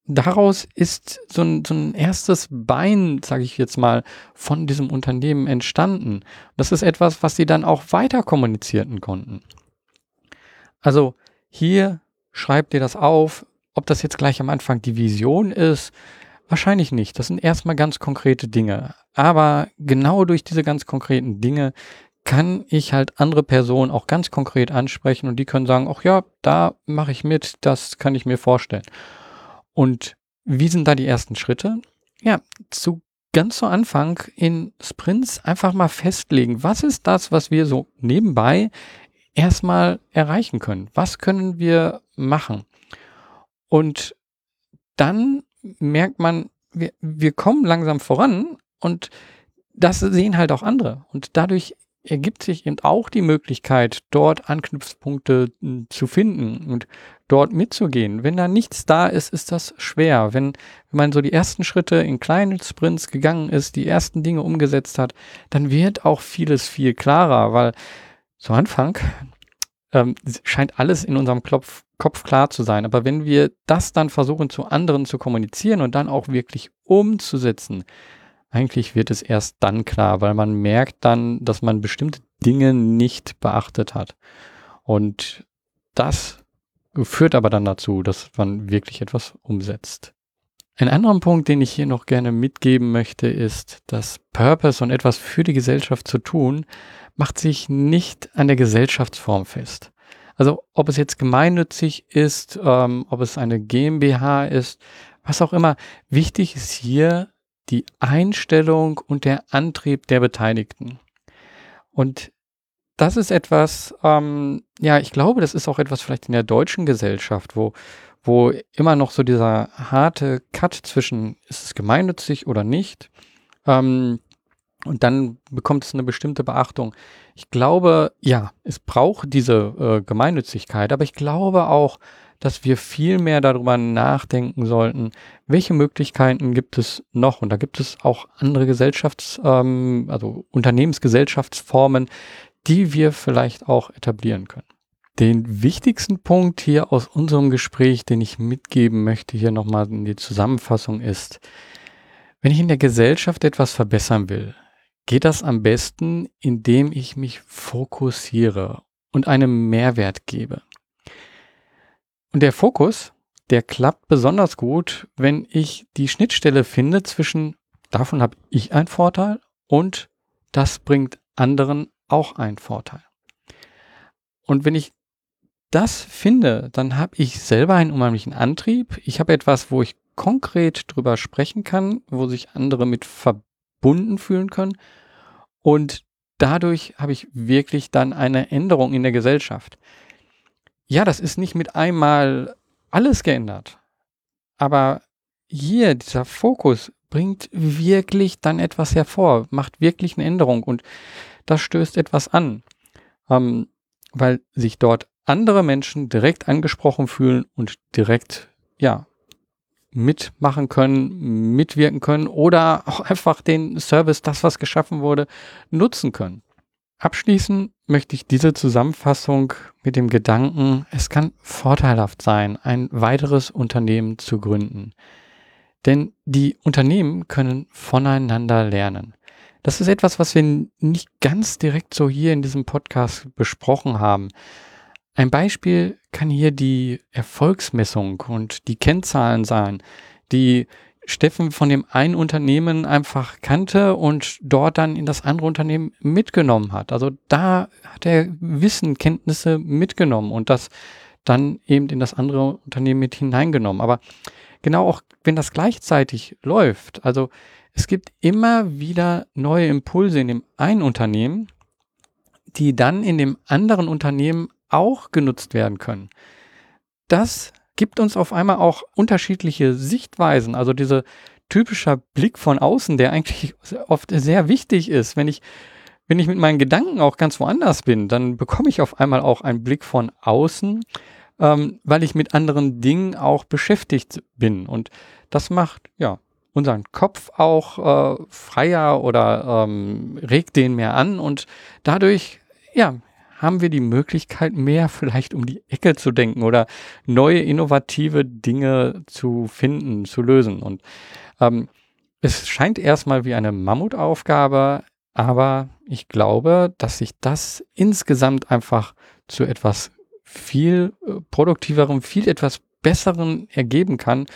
daraus ist so ein, so ein erstes Bein, sage ich jetzt mal, von diesem Unternehmen entstanden. Das ist etwas, was sie dann auch weiter kommunizierten konnten. Also hier schreibt ihr das auf, ob das jetzt gleich am Anfang die Vision ist, wahrscheinlich nicht. Das sind erstmal ganz konkrete Dinge. Aber genau durch diese ganz konkreten Dinge kann ich halt andere Personen auch ganz konkret ansprechen und die können sagen, ach ja, da mache ich mit, das kann ich mir vorstellen. Und wie sind da die ersten Schritte? Ja, zu ganz zu Anfang in Sprints einfach mal festlegen, was ist das, was wir so nebenbei erstmal erreichen können? Was können wir machen? Und dann merkt man, wir, wir kommen langsam voran und das sehen halt auch andere. Und dadurch ergibt sich eben auch die Möglichkeit, dort Anknüpfpunkte hm, zu finden und dort mitzugehen. Wenn da nichts da ist, ist das schwer. Wenn, wenn man so die ersten Schritte in kleinen Sprints gegangen ist, die ersten Dinge umgesetzt hat, dann wird auch vieles viel klarer, weil zu Anfang ähm, scheint alles in unserem Klopf, Kopf klar zu sein. Aber wenn wir das dann versuchen, zu anderen zu kommunizieren und dann auch wirklich umzusetzen, eigentlich wird es erst dann klar, weil man merkt dann, dass man bestimmte Dinge nicht beachtet hat. Und das führt aber dann dazu, dass man wirklich etwas umsetzt. Ein anderer Punkt, den ich hier noch gerne mitgeben möchte, ist, dass Purpose und etwas für die Gesellschaft zu tun, macht sich nicht an der Gesellschaftsform fest. Also ob es jetzt gemeinnützig ist, ähm, ob es eine GmbH ist, was auch immer. Wichtig ist hier die Einstellung und der Antrieb der Beteiligten. Und das ist etwas, ähm, ja, ich glaube, das ist auch etwas vielleicht in der deutschen Gesellschaft, wo, wo immer noch so dieser harte Cut zwischen, ist es gemeinnützig oder nicht, ähm, und dann bekommt es eine bestimmte Beachtung. Ich glaube, ja, es braucht diese äh, Gemeinnützigkeit, aber ich glaube auch, dass wir viel mehr darüber nachdenken sollten, welche Möglichkeiten gibt es noch. Und da gibt es auch andere Gesellschafts-, ähm, also Unternehmensgesellschaftsformen, die wir vielleicht auch etablieren können. Den wichtigsten Punkt hier aus unserem Gespräch, den ich mitgeben möchte, hier nochmal in die Zusammenfassung ist, wenn ich in der Gesellschaft etwas verbessern will, geht das am besten, indem ich mich fokussiere und einen Mehrwert gebe. Und der Fokus, der klappt besonders gut, wenn ich die Schnittstelle finde zwischen davon habe ich einen Vorteil und das bringt anderen auch einen Vorteil. Und wenn ich das finde, dann habe ich selber einen unheimlichen Antrieb. Ich habe etwas, wo ich konkret drüber sprechen kann, wo sich andere mit verbunden fühlen können. Und dadurch habe ich wirklich dann eine Änderung in der Gesellschaft. Ja, das ist nicht mit einmal alles geändert. Aber hier, dieser Fokus bringt wirklich dann etwas hervor, macht wirklich eine Änderung und das stößt etwas an. Ähm, weil sich dort andere Menschen direkt angesprochen fühlen und direkt, ja, mitmachen können, mitwirken können oder auch einfach den Service, das was geschaffen wurde, nutzen können. Abschließen möchte ich diese Zusammenfassung mit dem Gedanken, es kann vorteilhaft sein, ein weiteres Unternehmen zu gründen. Denn die Unternehmen können voneinander lernen. Das ist etwas, was wir nicht ganz direkt so hier in diesem Podcast besprochen haben. Ein Beispiel kann hier die Erfolgsmessung und die Kennzahlen sein, die Steffen von dem einen Unternehmen einfach kannte und dort dann in das andere Unternehmen mitgenommen hat. Also da hat er Wissen, Kenntnisse mitgenommen und das dann eben in das andere Unternehmen mit hineingenommen. Aber genau auch, wenn das gleichzeitig läuft, also es gibt immer wieder neue Impulse in dem einen Unternehmen, die dann in dem anderen Unternehmen auch genutzt werden können. Das gibt uns auf einmal auch unterschiedliche Sichtweisen, also dieser typischer Blick von außen, der eigentlich oft sehr wichtig ist. Wenn ich, wenn ich mit meinen Gedanken auch ganz woanders bin, dann bekomme ich auf einmal auch einen Blick von außen, ähm, weil ich mit anderen Dingen auch beschäftigt bin. Und das macht, ja, unseren Kopf auch äh, freier oder ähm, regt den mehr an und dadurch, ja, haben wir die Möglichkeit, mehr vielleicht um die Ecke zu denken oder neue innovative Dinge zu finden, zu lösen. Und ähm, es scheint erstmal wie eine Mammutaufgabe, aber ich glaube, dass sich das insgesamt einfach zu etwas viel äh, produktiverem, viel etwas besseren ergeben kann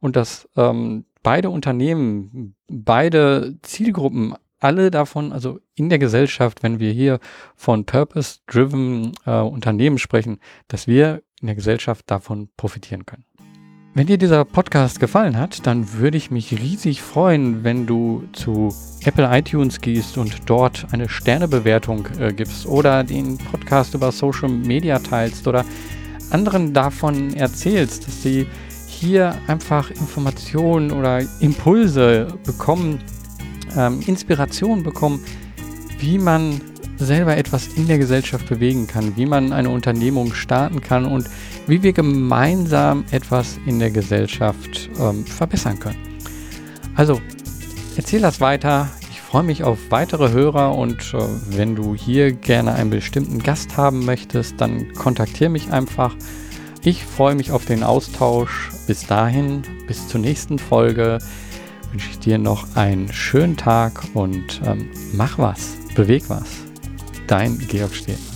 und dass ähm, beide Unternehmen, beide Zielgruppen alle davon, also in der Gesellschaft, wenn wir hier von Purpose-Driven äh, Unternehmen sprechen, dass wir in der Gesellschaft davon profitieren können. Wenn dir dieser Podcast gefallen hat, dann würde ich mich riesig freuen, wenn du zu Apple iTunes gehst und dort eine Sternebewertung äh, gibst oder den Podcast über Social Media teilst oder anderen davon erzählst, dass sie hier einfach Informationen oder Impulse bekommen, ähm, Inspiration bekommen, wie man selber etwas in der Gesellschaft bewegen kann, wie man eine Unternehmung starten kann und wie wir gemeinsam etwas in der Gesellschaft ähm, verbessern können. Also, erzähl das weiter. Ich freue mich auf weitere Hörer und äh, wenn du hier gerne einen bestimmten Gast haben möchtest, dann kontaktiere mich einfach. Ich freue mich auf den Austausch. Bis dahin, bis zur nächsten Folge wünsche ich dir noch einen schönen Tag und ähm, mach was, beweg was. Dein Georg Stehner.